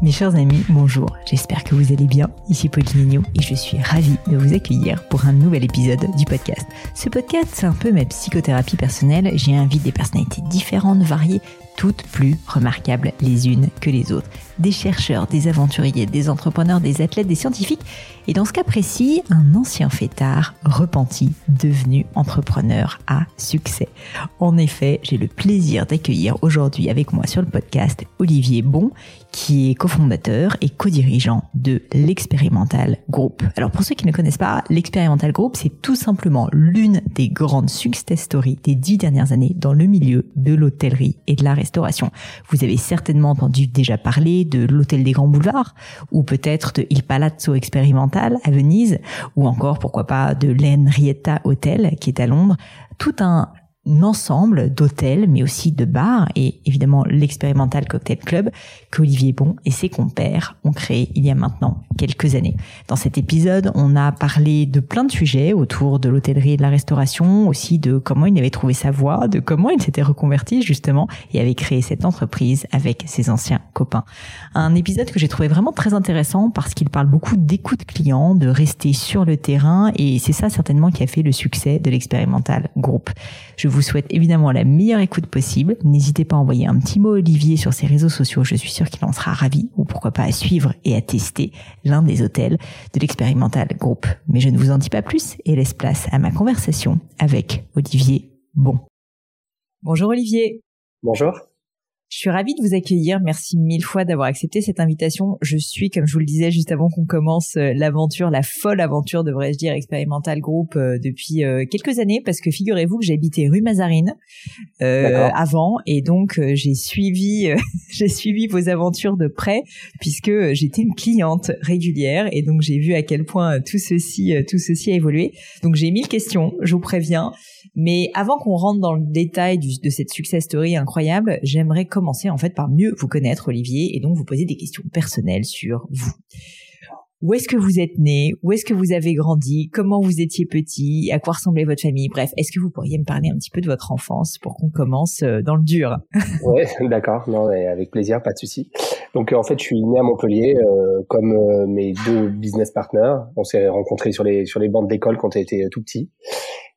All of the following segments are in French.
Mes chers amis, bonjour, j'espère que vous allez bien. Ici Pauline et je suis ravie de vous accueillir pour un nouvel épisode du podcast. Ce podcast, c'est un peu ma psychothérapie personnelle. J'y invite des personnalités différentes, variées, toutes plus remarquables les unes que les autres. Des chercheurs, des aventuriers, des entrepreneurs, des athlètes, des scientifiques et dans ce cas précis, un ancien fêtard repenti, devenu entrepreneur à succès. En effet, j'ai le plaisir d'accueillir aujourd'hui avec moi sur le podcast Olivier Bon, qui est cofondateur et co-dirigeant de l'Expérimental Group. Alors pour ceux qui ne connaissent pas, l'Expérimental Group, c'est tout simplement l'une des grandes success stories des dix dernières années dans le milieu de l'hôtellerie et de la restauration. Vous avez certainement entendu déjà parler de l'Hôtel des Grands Boulevards ou peut-être de Il Palazzo Expérimental à Venise, ou encore pourquoi pas de l'Henrietta Hotel qui est à Londres, tout un ensemble d'hôtels, mais aussi de bars, et évidemment l'expérimental Cocktail Club qu'Olivier Bon et ses compères ont créé il y a maintenant quelques années. Dans cet épisode, on a parlé de plein de sujets autour de l'hôtellerie et de la restauration, aussi de comment il avait trouvé sa voie, de comment il s'était reconverti justement et avait créé cette entreprise avec ses anciens copains. Un épisode que j'ai trouvé vraiment très intéressant parce qu'il parle beaucoup d'écoute client, de rester sur le terrain, et c'est ça certainement qui a fait le succès de l'expérimental groupe. Je vous souhaite évidemment la meilleure écoute possible. N'hésitez pas à envoyer un petit mot à Olivier sur ses réseaux sociaux. Je suis sûre qu'il en sera ravi ou pourquoi pas à suivre et à tester l'un des hôtels de l'expérimental groupe. Mais je ne vous en dis pas plus et laisse place à ma conversation avec Olivier Bon. Bonjour Olivier. Bonjour. Je suis ravie de vous accueillir. Merci mille fois d'avoir accepté cette invitation. Je suis, comme je vous le disais juste avant qu'on commence euh, l'aventure, la folle aventure, devrais-je dire, Expérimental Group euh, depuis euh, quelques années, parce que figurez-vous que j'habitais rue Mazarine avant, et donc j'ai suivi, j'ai suivi vos aventures de près, puisque j'étais une cliente régulière, et donc j'ai vu à quel point tout ceci, tout ceci a évolué. Donc j'ai mille questions, je vous préviens. Mais avant qu'on rentre dans le détail de cette success story incroyable, j'aimerais commencer en fait par mieux vous connaître, Olivier, et donc vous poser des questions personnelles sur vous. Où est-ce que vous êtes né? Où est-ce que vous avez grandi? Comment vous étiez petit? À quoi ressemblait votre famille? Bref, est-ce que vous pourriez me parler un petit peu de votre enfance pour qu'on commence euh, dans le dur? Oui, d'accord. Non, avec plaisir, pas de souci. Donc en fait, je suis né à Montpellier, euh, comme euh, mes deux business partners. On s'est rencontrés sur les sur les bancs d'école quand on était tout petit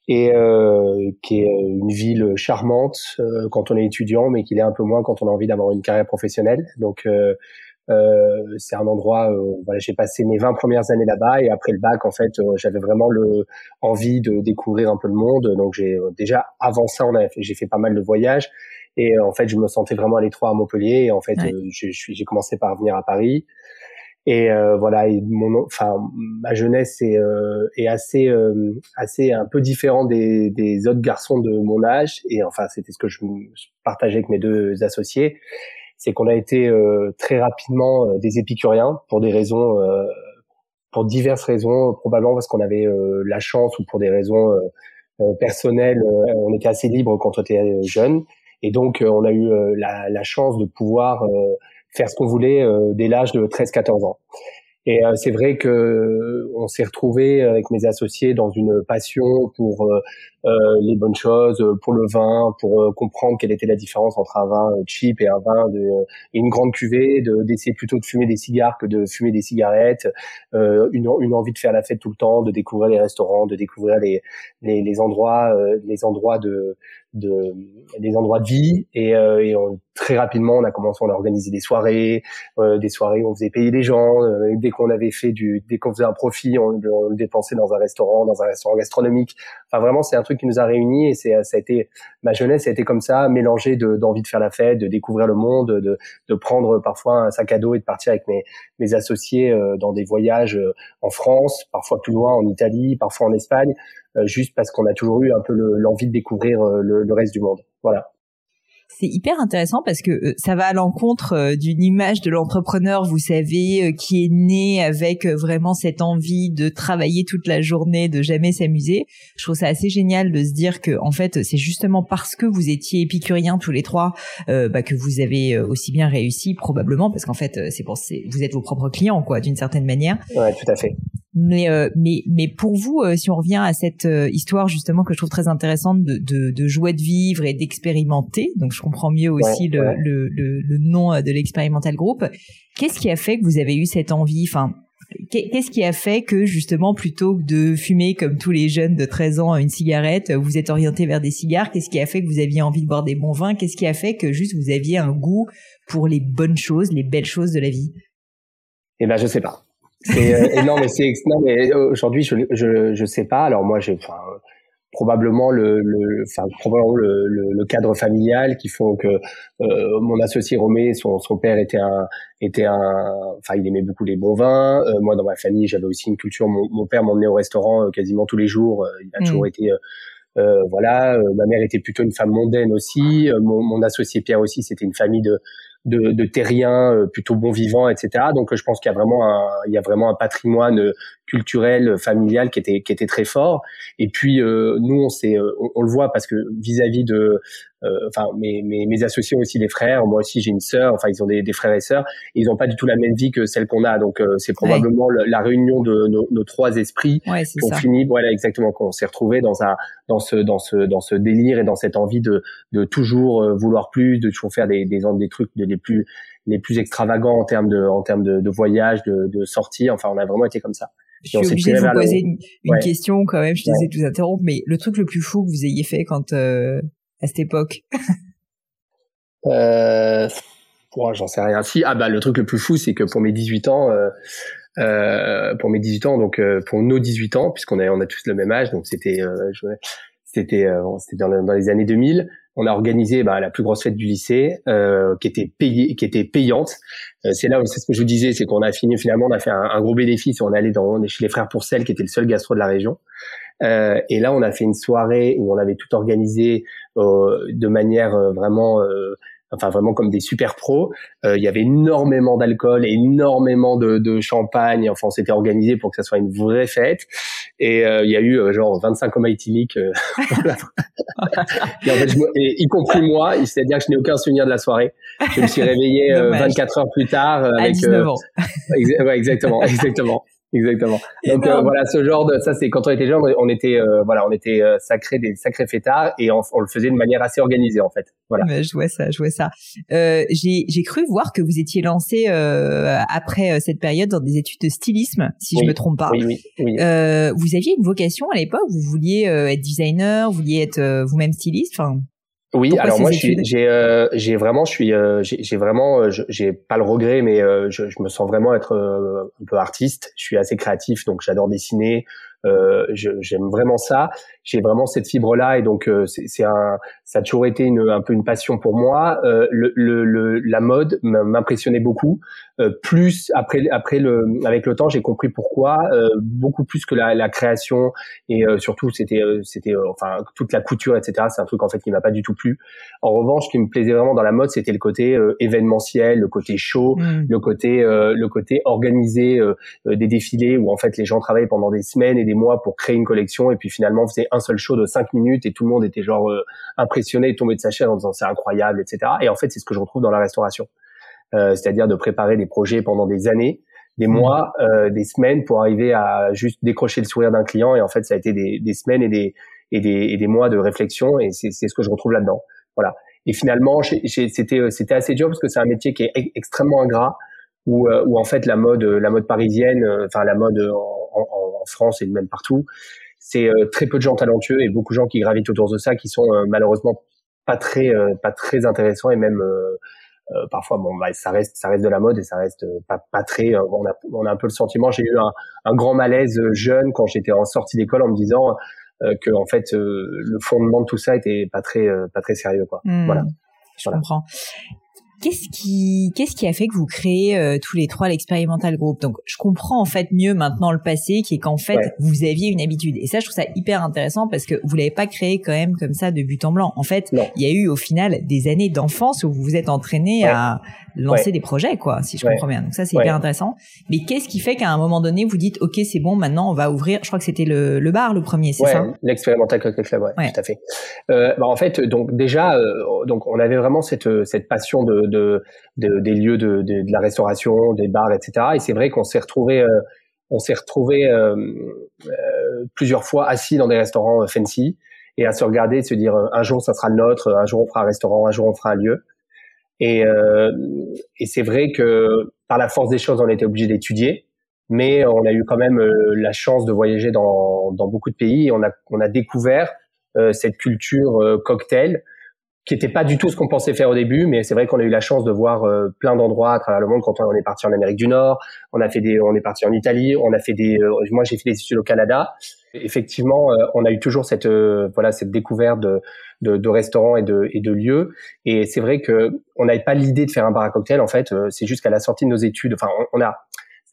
et euh, qui est euh, une ville charmante euh, quand on est étudiant, mais qui l'est un peu moins quand on a envie d'avoir une carrière professionnelle. Donc euh, euh c'est un endroit, voilà, j'ai passé mes 20 premières années là-bas et après le bac, en fait, j'avais vraiment le envie de découvrir un peu le monde. Donc j'ai déjà avant ça, on j'ai fait pas mal de voyages et en fait, je me sentais vraiment à l'étroit à Montpellier. Et en fait, je, j'ai commencé par venir à Paris. Et euh, voilà, et mon, enfin, ma jeunesse est, euh, est assez, euh, assez un peu différent des, des autres garçons de mon âge. Et enfin, c'était ce que je partageais avec mes deux associés, c'est qu'on a été très rapidement des épicuriens pour des raisons, pour diverses raisons, probablement parce qu'on avait la chance ou pour des raisons personnelles, on était assez libre quand on était jeune. Et donc, on a eu la, la, chance de pouvoir faire ce qu'on voulait euh, dès l'âge de 13-14 ans. Et euh, c'est vrai que on s'est retrouvé avec mes associés dans une passion pour euh, les bonnes choses pour le vin, pour comprendre quelle était la différence entre un vin cheap et un vin de une grande cuvée, de d'essayer plutôt de fumer des cigares que de fumer des cigarettes, une, une envie de faire la fête tout le temps, de découvrir les restaurants, de découvrir les les, les endroits les endroits de de des endroits de vie. Et, euh, et très rapidement on a commencé on a organisé des soirées euh, des soirées où on faisait payer les gens euh, dès qu'on avait fait du dès qu'on faisait un profit on, le dépensait dans un restaurant dans un restaurant gastronomique. Enfin vraiment c'est qui nous a réunis et c'est ça a été ma jeunesse a été comme ça mélangée d'envie de, faire la fête de découvrir le monde de, de prendre parfois un sac à dos et de partir avec mes mes associés dans des voyages en France parfois plus loin en Italie parfois en Espagne euh, juste parce qu'on a toujours eu un peu l'envie de découvrir euh, le, le reste du monde. Voilà. C'est hyper intéressant parce que euh, ça va à l'encontre d'une image de l'entrepreneur, vous savez, qui est né avec vraiment cette envie de travailler toute la journée, de jamais s'amuser. Je trouve ça assez génial de se dire que en fait, c'est justement parce que vous étiez épicuriens tous les trois bah, que vous avez aussi bien réussi, probablement, parce qu'en fait, c'est pour vous êtes vos propres clients, quoi, d'une certaine manière. Ouais, tout à fait. Mais, euh, mais, mais pour vous, euh, si on revient à cette euh, histoire justement que je trouve très intéressante de, de, de joie de vivre et d'expérimenter, donc je comprends mieux aussi le, Le, le, nom de l'expérimental group, qu'est-ce qui a fait que vous avez eu cette envie enfin, Qu'est-ce qui a fait que justement, plutôt que de fumer comme tous les jeunes de 13 ans une cigarette, vous êtes orienté vers des cigares Qu'est-ce qui a fait que vous aviez envie de boire des bons vins Qu'est-ce qui a fait que juste vous aviez un goût pour les bonnes choses, les belles choses de la vie? Eh ben, je sais pas. C'est euh, non mais c'est non mais aujourd'hui je, je je sais pas. Alors moi j'ai enfin probablement le, le enfin probablement le, le, cadre familial qui font que euh, mon associé Romé son son père était un était un enfin il aimait beaucoup les bons vins. Euh, moi dans ma famille j'avais aussi une culture. Mon, mon père m'emmenait au restaurant euh, quasiment tous les jours. il a toujours mm. été euh, voilà, ma mère était plutôt une femme mondaine aussi. Mon, mon associé Pierre aussi, c'était une famille de de, de terriens euh, plutôt bon vivants, etc. Donc je pense qu'il y a vraiment un, il y a vraiment un patrimoine euh, culturel, familial qui était qui était très fort. Et puis euh, nous on s'est, on, le voit parce que vis-à-vis de, enfin mes, mes, mes associés ont aussi des frères, moi aussi j'ai une sœur, enfin ils ont des, des frères et sœurs, ils n'ont pas du tout la même vie que celle qu'on a. Donc c'est probablement la réunion de nos, nos trois esprits ouais, qu'on finit, voilà exactement, qu'on s'est retrouvé dans un dans ce dans ce dans ce délire et dans cette envie de de toujours vouloir plus, de toujours faire des des, des trucs les plus les plus extravagants en termes de en termes de, de voyage, de, de sortie. Enfin, on a vraiment été comme ça. Je suis obligée de vous poser une, une question quand même. Je te ouais. de vous interrompre, mais le truc le plus fou que vous ayez fait quand euh, à cette époque. euh, j'en sais rien. Si, ah bah le truc le plus fou, c'est que pour mes 18 ans. Euh, euh, pour mes 18 ans, donc euh, pour nos 18 ans, puisqu'on a on a tous le même âge, donc c'était euh, c'était c'était dans, les années 2000 on a organisé bah, la plus grosse fête du lycée euh, qui était payée, qui était payante. Euh, c'est là c'est ce que je vous disais, c'est qu'on a fini finalement, on a fait un, gros bénéfice. On est allé dans, on est chez les frères Pourcel, qui était le seul gastro de la région. Euh, et là, on a fait une soirée où on avait tout organisé de manière vraiment enfin vraiment comme des super pros. Euh, il y avait énormément d'alcool, énormément de, de champagne. Enfin, on s'était organisé pour que ça soit une vraie fête. Et euh, il y a eu euh, genre 25 comas éthyliques, et, en fait, y compris moi. C'est-à-dire que je n'ai aucun souvenir de la soirée. Je me suis réveillé 24 heures plus tard avec. À 19 ans. ouais, exactement, exactement. Exactement. Donc euh, voilà, ce genre de ça c'est quand on était jeune, on était euh, voilà, on était euh, sacrés des sacrés fêtards et on, on, le faisait de manière assez organisée en fait. Voilà. Je vois ça, je vois ça. j'ai j'ai cru voir que vous étiez lancé après cette période dans des études de stylisme, si je me trompe pas. Oui, oui, oui. vous aviez une vocation à l'époque, vous vouliez être designer, vous vouliez être vous-même styliste, enfin. Oui, alors moi j'ai euh, j'ai vraiment je suis euh, j'ai vraiment euh, j'ai pas le regret mais je, je, me sens vraiment être un peu artiste. Je suis assez créatif donc j'adore dessiner, euh, j'aime vraiment ça. J'ai vraiment cette fibre là et donc euh, c'est un, ça a toujours été une, un peu une passion pour moi. Euh, le, le, la mode m'impressionnait beaucoup. Euh, plus après après le avec le temps j'ai compris pourquoi euh, beaucoup plus que la, la création et surtout c'était c'était enfin toute la couture etc. C'est un truc en fait qui m'a pas du tout plu. En revanche, ce qui me plaisait vraiment dans la mode c'était le côté événementiel, le côté show, mmh. le côté le côté organiser des défilés où en fait les gens travaillaient pendant des semaines et des mois pour créer une collection et puis finalement on faisait un seul show de cinq minutes et tout le monde était genre euh, impressionné et tombé de sa chaise en disant c'est incroyable, etc. Et en fait c'est ce que je retrouve dans la restauration, euh, c'est-à-dire de préparer des projets pendant des années, des mmh. mois, euh, des semaines pour arriver à juste décrocher le sourire d'un client et en fait ça a été des, des semaines et des et des, et des mois de réflexion et c'est ce que je retrouve là-dedans. Voilà. Et finalement, c'était c'était assez dur parce que c'est un métier qui est extrêmement ingrat où, où en fait la mode la mode parisienne, enfin la mode en, en, en France et même partout, c'est très peu de gens talentueux et beaucoup de gens qui gravitent autour de ça qui sont malheureusement pas très pas très intéressants et même euh, parfois, bon, bah, ça reste, ça reste de la mode et ça reste euh, pas, pas très. Euh, on a, on a un peu le sentiment. J'ai eu un, un, grand malaise jeune quand j'étais en sortie d'école en me disant que en fait le fondement de tout ça était pas très, pas très sérieux, quoi. Hmm. voilà. Je comprends. Qu'est-ce qui, qu'est-ce qui a fait que vous créez euh, tous les trois l'expérimental group Donc, je comprends en fait mieux maintenant le passé, qui est qu'en fait vous aviez une habitude. Et ça, je trouve ça hyper intéressant parce que vous l'avez pas créé quand même comme ça de but en blanc. En fait, il y a eu au final des années d'enfance où vous vous êtes entraîné à lancer des projets, quoi, si je comprends bien. Donc ça, c'est hyper intéressant. Mais qu'est-ce qui fait qu'à un moment donné, vous dites, ok, c'est bon, maintenant on va ouvrir. Je crois que c'était le, le bar le premier, c'est ça? L'expérimental cocktail club, ouais, tout à fait. Euh, bah, en fait, donc déjà, euh, donc on avait vraiment cette cette passion de, de, de des lieux de, de, de, la restauration, des bars, etc. Et c'est vrai qu'on s'est retrouvé euh, on s'est retrouvé euh, euh, plusieurs fois assis dans des restaurants fancy et à se regarder et se dire un jour ça sera le nôtre, un jour on fera un restaurant, un jour on fera un lieu. Et, euh, et c'est vrai que par la force des choses, on été obligé d'étudier, mais on a eu quand même euh, la chance de voyager dans, dans beaucoup de pays. Et on a, on a découvert euh, cette culture euh, cocktail qui n'était pas du tout ce qu'on pensait faire au début, mais c'est vrai qu'on a eu la chance de voir euh, plein d'endroits à travers le monde. Quand on est parti en Amérique du Nord, on a fait des, on est parti en Italie, on a fait des, moi j'ai fait des études au Canada. Effectivement, on a eu toujours cette, voilà, cette découverte de, de, de restaurants et de, et de lieux. Et c'est vrai que on n'avait pas l'idée de faire un bar à cocktail. En fait, euh, c'est juste qu'à la sortie de nos études, enfin, on, a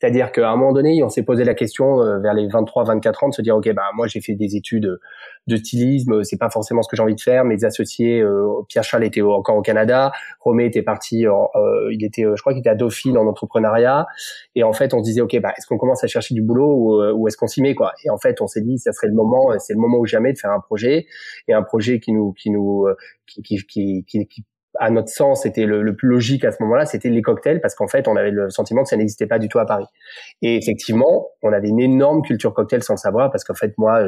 c'est-à-dire qu'à un moment donné, on s'est posé la question euh, vers les 23-24 ans de se dire, ok, bah moi j'ai fait des études de stylisme, c'est pas forcément ce que j'ai envie de faire. Mes associés, euh, Pierre Charles était encore au Canada, Romé était parti, euh, il était, je crois qu'il était à Dauphine en entrepreneuriat. Et en fait, on se disait, ok, bah est-ce qu'on commence à chercher du boulot ou, ou est-ce qu'on s'y met quoi? Et en fait, on s'est dit, ça serait le moment, c'est le moment ou jamais de faire un projet et un projet qui nous, qui nous, qui, qui, qui, qui à notre sens, c'était le, le, plus logique à ce moment-là, c'était les cocktails, parce qu'en fait, on avait le sentiment que ça n'existait pas du tout à Paris. Et effectivement, on avait une énorme culture cocktail sans le savoir, parce qu'en fait, moi,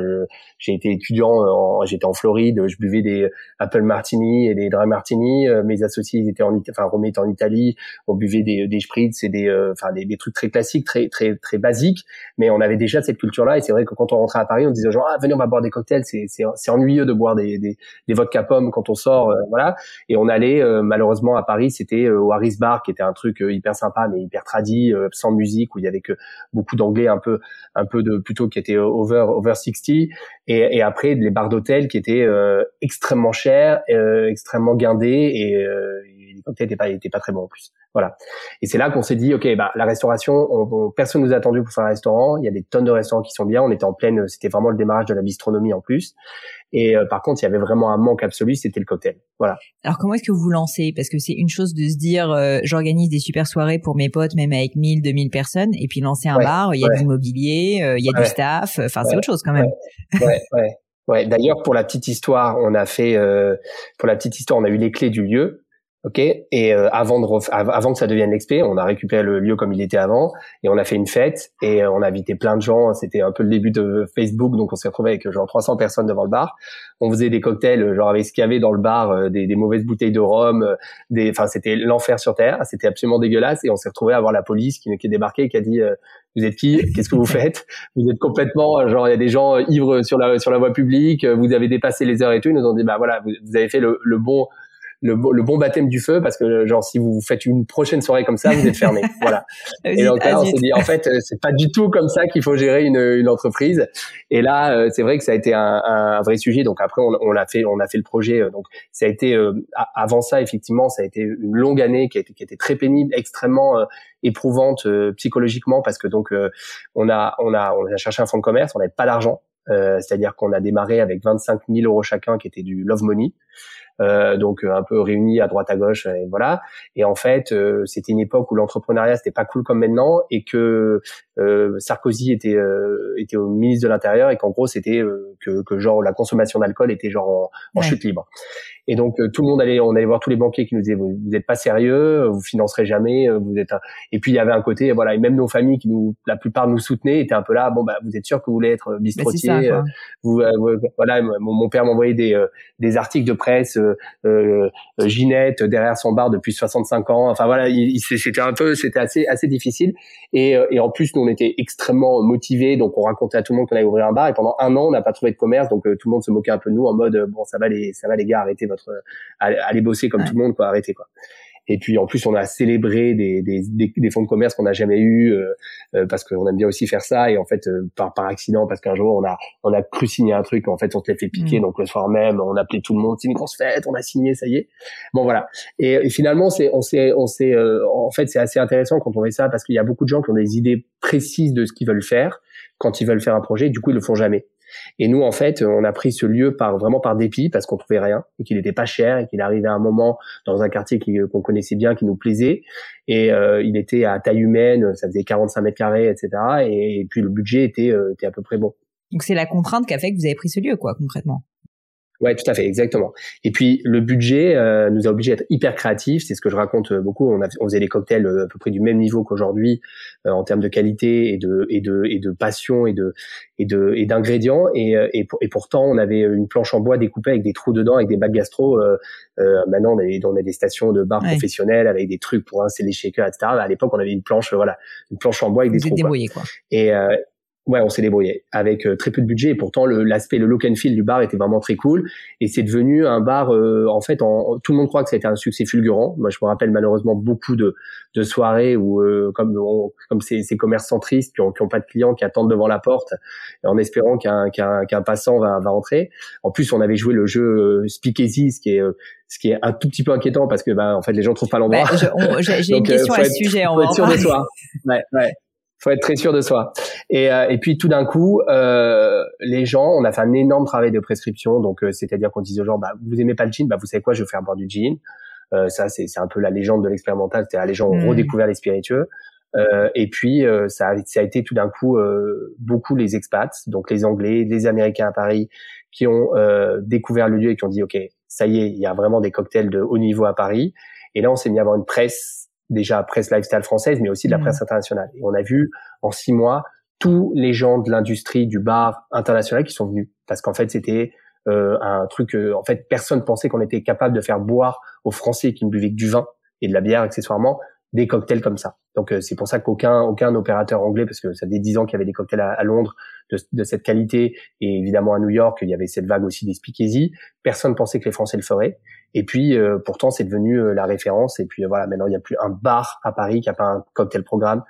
j'ai été étudiant, j'étais en Floride, je buvais des Apple Martini et des Dry Martini. Euh, mes associés, étaient en, enfin, Romé était en Italie, on buvait des, des spritz et des, euh, enfin, des, trucs très classiques, très, très, très basiques, mais on avait déjà cette culture-là. Et c'est vrai que quand on rentrait à Paris, on disait genre, ah, venez, on va boire des cocktails. C'est, c'est, ennuyeux de boire des, des, des vodka pommes quand on sort, euh, voilà. Et on allait euh, malheureusement à Paris, c'était euh, au Harris Bar qui était un truc euh, hyper sympa mais hyper tradi, sans musique où il y avait que beaucoup d'anglais un peu un peu de plutôt qui étaient over over 60 et, et après les bars d'hôtel qui étaient extrêmement chers, extrêmement guindés et, et les cocktails n'étaient pas étaient pas très bons en plus. Voilà. Et c'est là qu'on s'est dit, ok, bah la restauration, on, personne nous a attendu pour faire un restaurant. Il y a des tonnes de restaurants qui sont bien. On était en pleine, c'était vraiment le démarrage de la bistronomie en plus. Et euh, par contre, il y avait vraiment un manque absolu, c'était le cocktail. Voilà. Alors comment est-ce que vous vous lancez? Parce que c'est une chose de se dire, euh, j'organise des super soirées pour mes potes, même avec 1000, 2000 personnes, et puis lancer un bar, il y a du mobilier, euh, il y a du staff. Enfin, c'est autre chose quand même. Ouais, ouais. ouais. D'ailleurs, pour la petite histoire, on a fait, pour la petite histoire, on a eu les clés du lieu. Ok. Et euh, avant de avant que ça devienne l'expé, on a récupéré le lieu comme il était avant et on a fait une fête et euh, on a invité plein de gens. C'était un peu le début de Facebook, donc on s'est retrouvé avec genre 300 personnes devant le bar. On faisait des cocktails, genre avec ce qu'il y avait dans le bar, euh, des, des, mauvaises bouteilles de rhum, des, enfin c'était l'enfer sur terre. C'était absolument dégueulasse et on s'est retrouvé à voir la police qui, qui est débarquée et qui a dit vous êtes qui? Qu'est-ce que vous faites? Vous êtes complètement genre il y a des gens ivres sur la sur la voie publique. Vous avez dépassé les heures et tout. Ils nous ont dit bah voilà vous, vous avez fait le, le bon le, le, bon baptême du feu parce que genre si vous faites une prochaine soirée comme ça, vous êtes fermé. voilà. Et donc là, on s'est dit en fait, euh, c'est pas du tout comme ça qu'il faut gérer une, une entreprise. Et là, euh, c'est vrai que ça a été un, un vrai sujet. Donc après, on, on l'a fait, on a fait le projet. Euh, donc ça a été avant ça effectivement, ça a été une longue année qui a été, qui a été très pénible, extrêmement éprouvante psychologiquement parce que donc on a on a on a cherché un fonds de commerce, on n'avait pas d'argent. Euh, c'est-à-dire qu'on a démarré avec 25 000 euros chacun, qui était du love money. Euh, donc un peu réunis à droite à gauche, et voilà. Et en fait, c'était une époque où l'entrepreneuriat c'était pas cool comme maintenant, et que Sarkozy était était au ministre de l'Intérieur, et qu'en gros c'était que, que genre la consommation d'alcool était genre en, chute libre. Et donc tout le monde allait, on allait voir tous les banquiers qui nous disaient vous n'êtes pas sérieux, vous financerez jamais, vous êtes. Et puis il y avait un côté, voilà, et même nos familles qui nous, la plupart nous soutenaient, étaient un peu là, bon bah vous êtes sûr que vous voulez être bistrotier, vous, voilà, mon, père m'envoyait des des articles de presse, euh, Ginette derrière son bar depuis 65 ans. Enfin voilà, c'était un peu, c'était assez assez difficile. Et, et en plus nous on était extrêmement motivés, donc on racontait à tout le monde qu'on allait ouvrir un bar. Et pendant un an on n'a pas trouvé de commerce, donc tout le monde se moquait un peu de nous en mode bon ça va les ça va les gars, arrêtez votre allez, bosser comme tout le monde quoi, arrêtez quoi. Et puis en plus, on a célébré des, des, des, fonds de commerce qu'on n'a jamais eu euh, euh, parce qu'on aime bien aussi faire ça. Et en fait, euh, par, par accident, parce qu'un jour on a on a cru signer un truc, en fait, on te l'a fait piquer. Mm. Donc le soir même, on appelait tout le monde, c'est une grosse fête, on a signé, ça y est. Bon voilà. Et, finalement, c'est on s'est on s'est en fait c'est assez intéressant quand on fait ça parce qu'il y a beaucoup de gens qui ont des idées précises de ce qu'ils veulent faire quand ils veulent faire un projet. Du coup, ils le font jamais. Et nous, en fait, on a pris ce lieu par vraiment par dépit parce qu'on trouvait rien et qu'il n'était pas cher et qu'il arrivait à un moment dans un quartier qu'on connaissait bien, qui nous plaisait. Et euh, il était à taille humaine, ça faisait 45 mètres carrés, etc. Et, puis le budget était, euh, était à peu près bon. Donc c'est la contrainte qui a fait que vous avez pris ce lieu, quoi, concrètement. Ouais, tout à fait, exactement. Et puis le budget euh, nous a obligés à être hyper créatifs. C'est ce que je raconte euh, beaucoup. On, a, on faisait des cocktails euh, à peu près du même niveau qu'aujourd'hui en termes de qualité et de et de et de passion et de et de et d'ingrédients. Et, et, et, pourtant, on avait une planche en bois découpée avec des trous dedans, avec des bacs gastro. maintenant, on a, on a des stations de bar professionnelles avec des trucs pour insérer les shakers, etc. À l'époque, on avait une planche, voilà, une planche en bois avec des trous. Débrouillé, quoi. Et Ouais, on s'est débrouillé avec euh, très peu de budget et pourtant l'aspect le, look and feel du bar était vraiment très cool et c'est devenu un bar euh, en fait en, tout le monde croit que ça a été un succès fulgurant. Moi je me rappelle malheureusement beaucoup de, de soirées où euh, comme comme ces, ces commerces centristes qui ont, qui ont pas de clients qui attendent devant la porte en espérant qu'un qu'un qu'un passant va va rentrer. En plus on avait joué le jeu Speakeasy ce qui est ce qui est un tout petit peu inquiétant parce que bah en fait les gens trouvent pas l'endroit. J'ai une question à ce sujet. On va être sûr de soi. Ouais, ouais faut être très sûr de soi. Et, euh, et puis tout d'un coup, euh, les gens, on a fait un énorme travail de prescription. Donc, euh, c'est-à-dire qu'on disait aux gens, bah, vous aimez pas le jean, bah, vous savez quoi, je vais faire boire du jean. Euh, ça, c'est un peu la légende de l'expérimental. C'est-à-dire les gens ont mmh. redécouvert les spiritueux. et puis, ça a, ça, a, été tout d'un coup beaucoup les expats, donc les Anglais, les Américains à Paris, qui ont découvert le lieu et qui ont dit, ok, ça y est, il y a vraiment des cocktails de haut niveau à Paris. Et là, on s'est mis à avoir une presse déjà presse lifestyle française, mais aussi de la mmh. presse internationale. Et on a vu en six mois tous les gens de l'industrie du bar international qui sont venus, parce qu'en fait c'était euh, un truc, euh, en fait personne pensait qu'on était capable de faire boire aux Français qui ne buvaient que du vin et de la bière accessoirement des cocktails comme ça. Donc euh, c'est pour ça qu'aucun aucun opérateur anglais, parce que ça fait dix ans qu'il y avait des cocktails à, Londres de, de, cette qualité, et évidemment à New York il y avait cette vague aussi des speakeasy. Personne pensait que les Français le feraient. Et puis euh, pourtant c'est devenu euh, la référence. Et puis voilà, maintenant il n'y a plus un bar à Paris qui a pas un cocktail programme.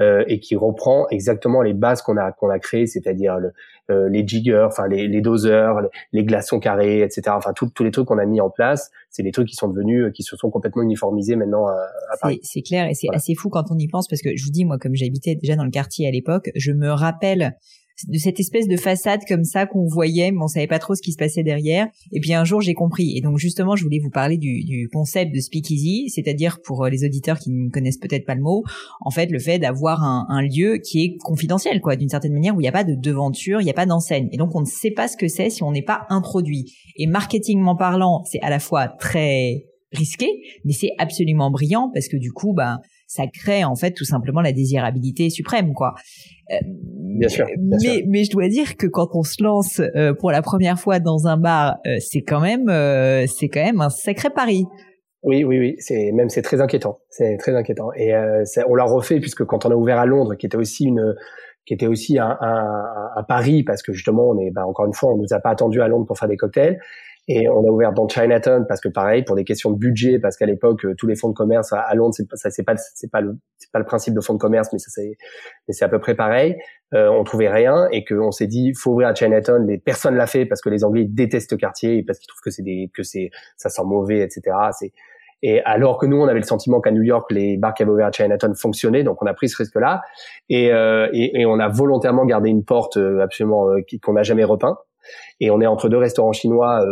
Euh, et qui reprend exactement les bases qu'on a qu'on a créées, c'est-à-dire le, euh, les jiggers, enfin les, les doseurs, les, glaçons carrés, etc. Enfin tous les trucs qu'on a mis en place, c'est des trucs qui sont devenus, qui se sont complètement uniformisés maintenant à, à Paris. C'est clair et c'est assez fou quand on y pense parce que je vous dis moi comme j'habitais déjà dans le quartier à l'époque, je me rappelle de cette espèce de façade comme ça qu'on voyait, mais on savait pas trop ce qui se passait derrière. Et puis un jour, j'ai compris. Et donc justement, je voulais vous parler du, concept de speakeasy, c'est-à-dire pour euh, les auditeurs qui ne connaissent peut-être pas le mot, en fait, le fait d'avoir un, un, lieu qui est confidentiel, quoi, d'une certaine manière, où il n'y a pas de devanture, il n'y a pas d'enseigne. Et donc, on ne sait pas ce que c'est si on n'est pas introduit. Et marketingment parlant, c'est à la fois très risqué, mais c'est absolument brillant parce que du coup, bah, ça crée en fait tout simplement la désirabilité suprême, quoi. Euh, bien sûr. mais, mais je dois dire que quand on se lance euh, pour la première fois dans un bar, euh, c'est quand même, c'est quand même un sacré pari. Oui, oui, oui. C'est même c'est très inquiétant. C'est très inquiétant. Et on l'a refait puisque quand on a ouvert à Londres, qui était aussi une qui était aussi un, un, un, pari parce que justement on est bah, encore une fois on nous a pas attendu à Londres pour faire des cocktails et on a ouvert dans Chinatown parce que pareil, pour des questions de budget, parce qu'à l'époque tous les fonds de commerce à, Londres, c'est pas c'est pas le c'est pas le principe de fonds de commerce, mais c'est mais c'est à peu près pareil. Euh, on trouvait rien et qu'on s'est dit faut ouvrir à Chinatown. Les personnes l'a fait parce que les Anglais détestent le quartier et parce qu'ils trouvent que c'est des que c'est ça sent mauvais, etc. C'est et alors que nous, on avait le sentiment qu'à New York, les bars qui avaient ouvert à Chinatown fonctionnaient, donc on a pris ce risque-là. Et, euh, et, et, on a volontairement gardé une porte euh, absolument euh, qu'on n'a jamais repeint. Et on est entre deux restaurants chinois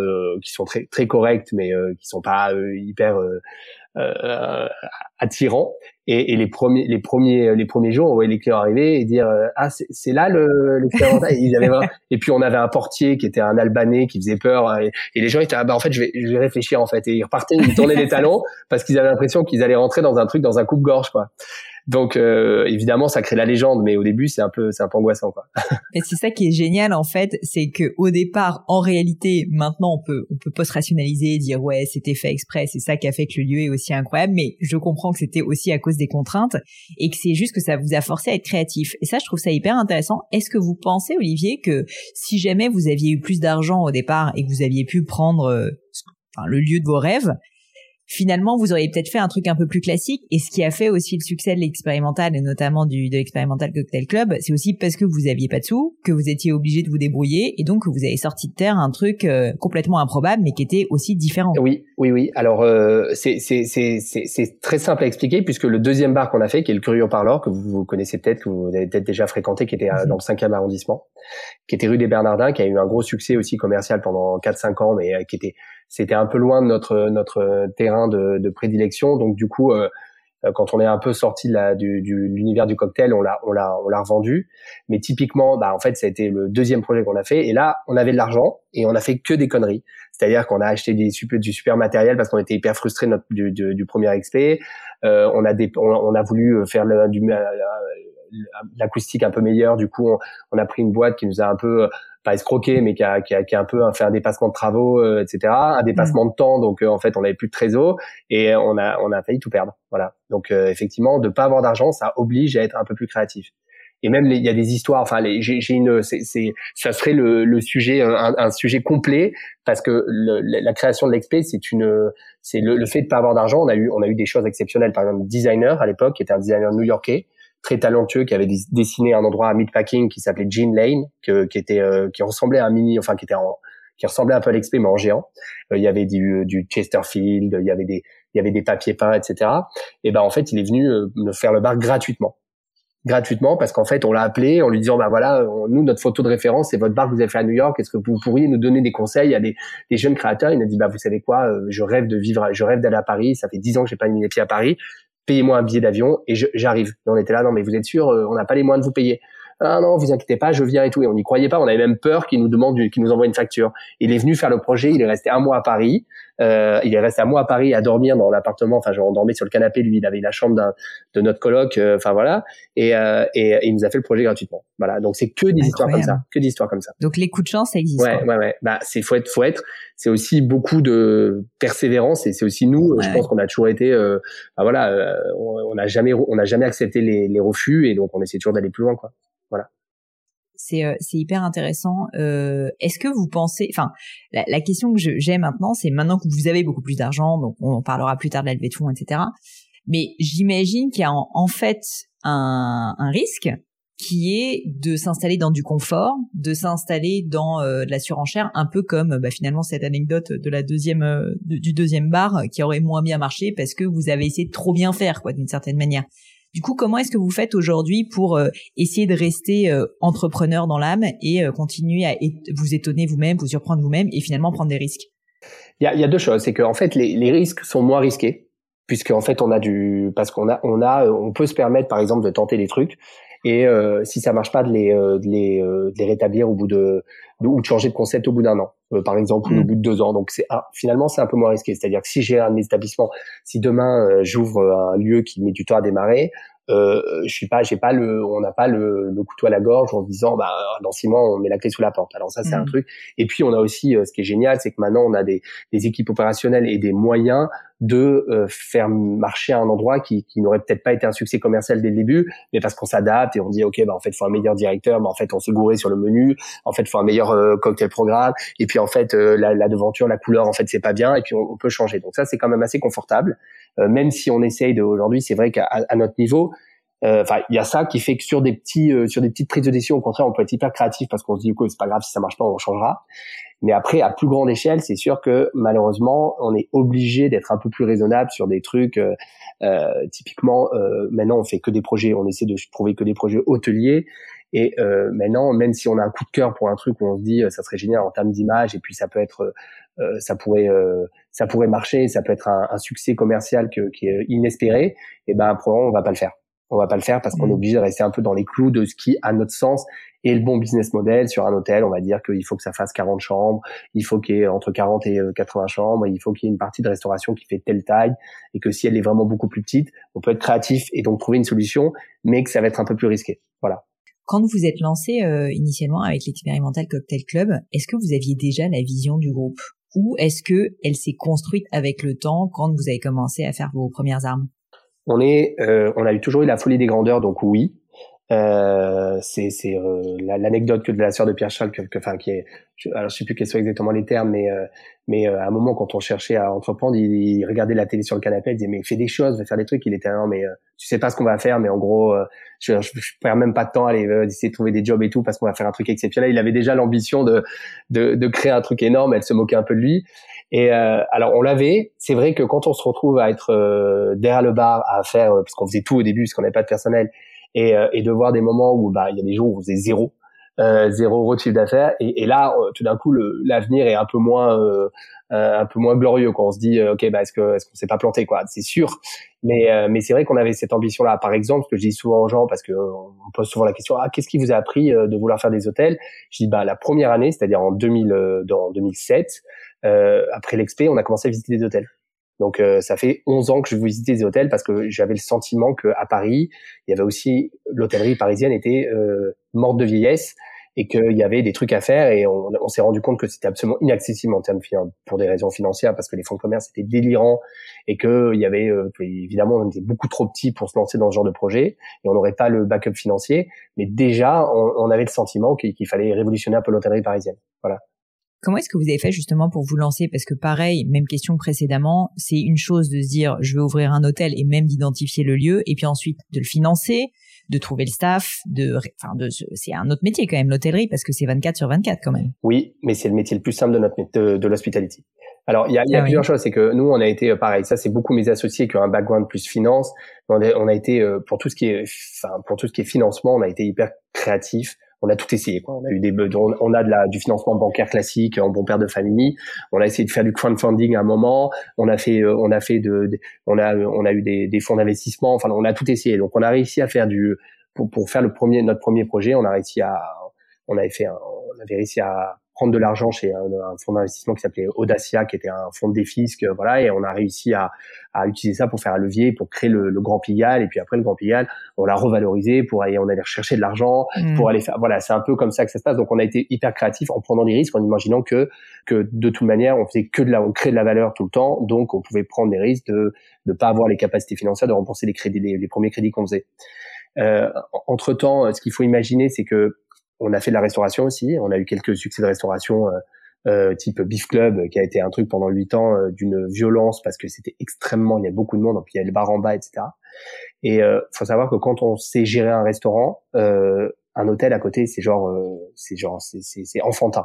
qui sont très très corrects, mais qui sont pas hyper attirants. Et, et, les premiers, les premiers, les premiers jours, on voyait les clients arriver et dire ah c'est là le l'expérimental. ils avaient et puis on avait un portier qui était un Albanais qui faisait peur et, et les gens étaient ah bah en fait je vais je vais réfléchir en fait et ils repartaient, ils tournaient les talons parce qu'ils avaient l'impression qu'ils allaient rentrer dans un truc dans un coupe-gorge quoi. Donc euh, évidemment, ça crée la légende, mais au début, c'est un peu, c'est un peu angoissant, quoi. Mais c'est ça qui est génial en fait, c'est que au départ, en réalité, maintenant, on peut, on peut post-rationaliser, dire ouais, c'était fait exprès, c'est ça qui a fait que le lieu est aussi incroyable. Mais je comprends que c'était aussi à cause des contraintes et que c'est juste que ça vous a forcé à être créatif. Et ça, je trouve ça hyper intéressant. Est-ce que vous pensez, Olivier, que si jamais vous aviez eu plus d'argent au départ et que vous aviez pu prendre euh, le lieu de vos rêves, finalement, vous auriez peut-être fait un truc un peu plus classique. Et ce qui a fait aussi le succès de l'expérimental et notamment du de l'expérimental cocktail club, c'est aussi parce que vous aviez pas de sous, que vous étiez obligé de vous débrouiller et donc que vous avez sorti de terre un truc euh, complètement improbable, mais qui était aussi différent. Oui, oui, oui. Alors euh, c'est c'est c'est c'est très simple à expliquer puisque le deuxième bar qu'on a fait, qui est le Curieux Parleur, que vous, connaissez peut-être, que vous avez peut-être déjà fréquenté, qui était euh, mhm. dans le 5e arrondissement, qui était rue des Bernardins, qui a eu un gros succès aussi commercial pendant 4-5 ans, mais qui était c'était un peu loin de notre notre terrain de, de prédilection. Donc du coup, euh, euh, quand on est un peu sorti de la, du, du l'univers du cocktail, on l'a on l'a on l'a revendu. Mais typiquement, bah en fait, ça a été le deuxième projet qu'on a fait. Et là, on avait de l'argent et on a fait que des conneries. C'est-à-dire qu'on a acheté des super, du super matériel parce qu'on était hyper frustré du, du, du premier XP. Euh, on a des, on, a voulu faire le, du, l'acoustique un peu meilleure. Du coup, on, on, a pris une boîte qui nous a un peu pas escroqué, mais qui a, qui a, qui a un peu fait un dépassement de travaux, euh, etc., un dépassement mm. de temps. Donc euh, en fait, on n'avait plus de trésor et on a on a failli tout perdre. Voilà. Donc euh, effectivement, de pas avoir d'argent, ça oblige à être un peu plus créatif. Et même il y a des histoires. Enfin, j'ai une, c'est, ça serait le, le sujet, un, un, sujet complet parce que le, la création de l'expé, c'est une, c'est le, le, fait de pas avoir d'argent. On a eu, on a eu des choses exceptionnelles. Par exemple, designer à l'époque, qui était un designer new-yorkais, très talentueux qui avait dessiné un endroit à Meatpacking qui s'appelait Jean Lane, que, qui était euh, qui ressemblait à un mini, enfin qui était en, qui ressemblait un peu à l'XP mais en géant. Euh, il y avait du, du Chesterfield, il y avait des il y avait des papiers peints, etc. Et ben en fait il est venu euh, me faire le bar gratuitement. Gratuitement parce qu'en fait on l'a appelé en lui disant bah voilà nous notre photo de référence c'est votre bar que vous avez fait à New York. Est-ce que vous pourriez nous donner des conseils à des, des jeunes créateurs? Il a dit bah vous savez quoi je rêve de vivre je rêve d'aller à Paris. Ça fait dix ans que j'ai pas mis les pieds à Paris payez-moi un billet d'avion et j'arrive. On était là, non mais vous êtes sûr, euh, on n'a pas les moyens de vous payer. Ah non, vous inquiétez pas, je viens et tout. Et on n'y croyait pas, on avait même peur qu'il nous demande, qu'il nous envoie une facture. Il est venu faire le projet, il est resté un mois à Paris. Euh, il est resté un mois à Paris à dormir dans l'appartement. Enfin, genre, on dormait sur le canapé. Lui, il avait la chambre de notre coloc. Euh, enfin voilà, et, euh, et, il nous a fait le projet gratuitement. Voilà. Donc c'est que des histoires comme ça, que des histoires comme ça. Donc les coups de chance, ça existe. Ouais, ouais, ouais. Bah, c'est faut être, faut être. C'est aussi beaucoup de persévérance et c'est aussi nous. Je pense qu'on a toujours été. Euh, bah, voilà, euh, on n'a jamais, on n'a jamais accepté les, les refus et donc on essaie toujours d'aller plus loin, quoi. Euh, c'est hyper intéressant. Euh, Est-ce que vous pensez, enfin, la, la, question que j'ai maintenant, c'est maintenant que vous avez beaucoup plus d'argent, donc on parlera plus tard de la levée de fonds, etc. Mais j'imagine qu'il y a en, fait un, un, risque qui est de s'installer dans du confort, de s'installer dans euh, de la surenchère, un peu comme bah, finalement cette anecdote de la deuxième euh, du deuxième bar qui aurait moins bien marché parce que vous avez essayé de trop bien faire, quoi, d'une certaine manière. Du coup, comment est-ce que vous faites aujourd'hui pour euh, essayer de rester euh, entrepreneur dans l'âme et euh, continuer à vous étonner vous-même, vous surprendre vous-même et finalement prendre des risques? Il y a, deux choses, c'est qu'en fait les, risques sont moins risqués puisque en fait on a du parce qu'on a on a on peut se permettre par exemple de tenter des trucs et euh, si ça marche pas de les de les, de les rétablir au bout de, ou de changer de concept au bout d'un an. Par exemple au mm. bout de deux ans. Donc c'est ah, finalement c'est un peu moins risqué. C'est-à-dire que si j'ai un établissement si demain j'ouvre un lieu qui met du temps à démarrer euh, je suis pas, j'ai pas le, on n'a pas le, le, couteau à la gorge en disant, bah dans six mois on met la clé sous la porte. Alors ça c'est un mmh. truc. Et puis on a aussi, euh, ce qui est génial, c'est que maintenant on a des, des équipes opérationnelles et des moyens de euh, faire marcher un endroit qui, qui n'aurait peut-être pas été un succès commercial dès le début, mais parce qu'on s'adapte et on dit ok bah en fait faut un meilleur directeur, bah en fait on se gourait sur le menu, en fait faut un meilleur euh, cocktail programme et puis en fait la, la, devanture, la couleur en fait c'est pas bien et puis on, peut changer. Donc ça c'est quand même assez confortable, même si on essaye de aujourd'hui c'est vrai qu'à notre niveau euh, enfin, il y a ça qui fait que sur des petits, euh, sur des petites prises de décision, au contraire, on peut être hyper créatif parce qu'on se dit que c'est pas grave si ça marche pas, on changera. Mais après, à plus grande échelle, c'est sûr que malheureusement, on est obligé d'être un peu plus raisonnable sur des trucs. Euh, euh typiquement, maintenant, on fait que des projets, on essaie de trouver que des projets hôteliers. Et euh, maintenant, même si on a un coup de cœur pour un truc où on se dit ça serait génial en termes d'image et puis ça peut être, ça pourrait, ça pourrait marcher, ça peut être un, un succès commercial que, qui est inespéré, et eh ben probablement on va pas le faire on va pas le faire parce qu'on est mmh. obligé de rester un peu dans les clous de ce qui, à notre sens, est le bon business model sur un hôtel. On va dire qu'il faut que ça fasse 40 chambres, il faut qu'il y ait entre 40 et 80 euh, chambres, il faut qu'il y ait une partie de restauration qui fait telle taille et que si elle est vraiment beaucoup plus petite, on peut être créatif et donc trouver une solution, mais que ça va être un peu plus risqué. Voilà. Quand vous êtes lancé euh, initialement avec l'expérimental Cocktail Club, est-ce que vous aviez déjà la vision du groupe ou est-ce que elle s'est construite avec le temps quand vous avez commencé à faire vos premières armes? On est, euh, on a eu toujours eu la folie des grandeurs, donc oui. Euh, c'est euh, l'anecdote que de la sœur de Pierre Charles, que, enfin qui est, je, alors je sais plus quels sont exactement les termes, mais euh, mais à un moment quand on cherchait à entreprendre, il, regardait la télé sur le canapé, il disait mais fais des choses, va faire des trucs. Il était non mais tu sais pas ce qu'on va faire, mais en gros je, je, perds même pas de temps à aller essayer de trouver des jobs et tout parce qu'on va faire un truc exceptionnel. Il avait déjà l'ambition de, de de créer un truc énorme. Elle se moquait un peu de lui. Et euh, alors on l'avait. C'est vrai que quand on se retrouve à être euh, derrière le bar à faire, euh, parce qu'on faisait tout au début, parce qu'on n'avait pas de personnel, et, et de voir des moments où bah il y a des jours où on faisait zéro, zéro euro chiffre d'affaires, et, et, là tout d'un coup l'avenir est un peu moins un peu moins glorieux quand on se dit ok bah est-ce que est-ce qu'on s'est pas planté quoi? C'est sûr. Mais mais c'est vrai qu'on avait cette ambition là par exemple ce que je dis souvent aux gens parce que on pose souvent la question ah qu'est-ce qui vous a appris de vouloir faire des hôtels? Je dis bah la première année c'est-à-dire en 2000 dans 2007 euh, après l'expé, on a commencé à visiter des hôtels. Donc euh, ça fait 11 ans que je visitais des hôtels parce que j'avais le sentiment qu'à Paris, il y avait aussi l'hôtellerie parisienne était euh, morte de vieillesse et qu'il y avait des trucs à faire et on, s'est rendu compte que c'était absolument inaccessible en termes pour des raisons financières parce que les fonds de commerce étaient délirants et que il y avait euh, évidemment on était beaucoup trop petits pour se lancer dans ce genre de projet et on n'aurait pas le backup financier. Mais déjà on, on avait le sentiment qu'il fallait révolutionner un peu l'hôtellerie parisienne. Voilà Comment est-ce que vous avez fait justement pour vous lancer? Parce que pareil, même question précédemment, c'est une chose de se dire je vais ouvrir un hôtel et même d'identifier le lieu, et puis ensuite de le financer, de trouver le staff, de, enfin, de, c'est un autre métier quand même l'hôtellerie parce que c'est 24 sur 24 quand même. Oui, mais c'est le métier le plus simple de notre de, de l'hospitality. Alors il y a, y a ah plusieurs choses, c'est que nous on a été euh, pareil, ça c'est beaucoup mes associés qui ont un background plus finance. On a, on a été euh, pour tout ce qui est, enfin pour tout ce qui est financement, on a été hyper créatif on a tout essayé. Quoi. On a eu des, on a de la, du financement bancaire classique en bon père de famille. On a essayé de faire du crowdfunding à un moment. On a fait, euh, on a fait de, on a, on a eu des, des fonds d'investissement. Enfin, on a tout essayé. Donc, on a réussi à faire du, pour, pour faire le premier, notre premier projet, on a réussi à, on avait fait, on avait réussi à prendre de l'argent chez un, fonds d'investissement qui s'appelait Audacia, qui était un fonds de défisque, voilà, et on a réussi à, à utiliser ça pour faire un levier, pour créer le, le Grand Pigalle, et puis après le Grand Pigalle, on l'a revalorisé pour aller, on allait rechercher de l'argent, mmh. pour aller faire, voilà, c'est un peu comme ça que ça se passe. Donc on a été hyper créatif en prenant des risques, en imaginant que que de toute manière on faisait que de la, on crée de la valeur tout le temps, donc on pouvait prendre des risques de ne pas avoir les capacités financières de rembourser les crédits, les, les premiers crédits qu'on faisait. Euh, entre temps, ce qu'il faut imaginer, c'est que on a fait de la restauration aussi. On a eu quelques succès de restauration euh, euh type Beef Club, qui a été un truc pendant huit ans euh, d'une violence parce que c'était extrêmement, il y a beaucoup de monde, puis il y a le bar en bas, etc. Et euh, faut savoir que quand on sait gérer un restaurant, euh, un hôtel à côté, c'est genre, c'est genre, c'est enfantin.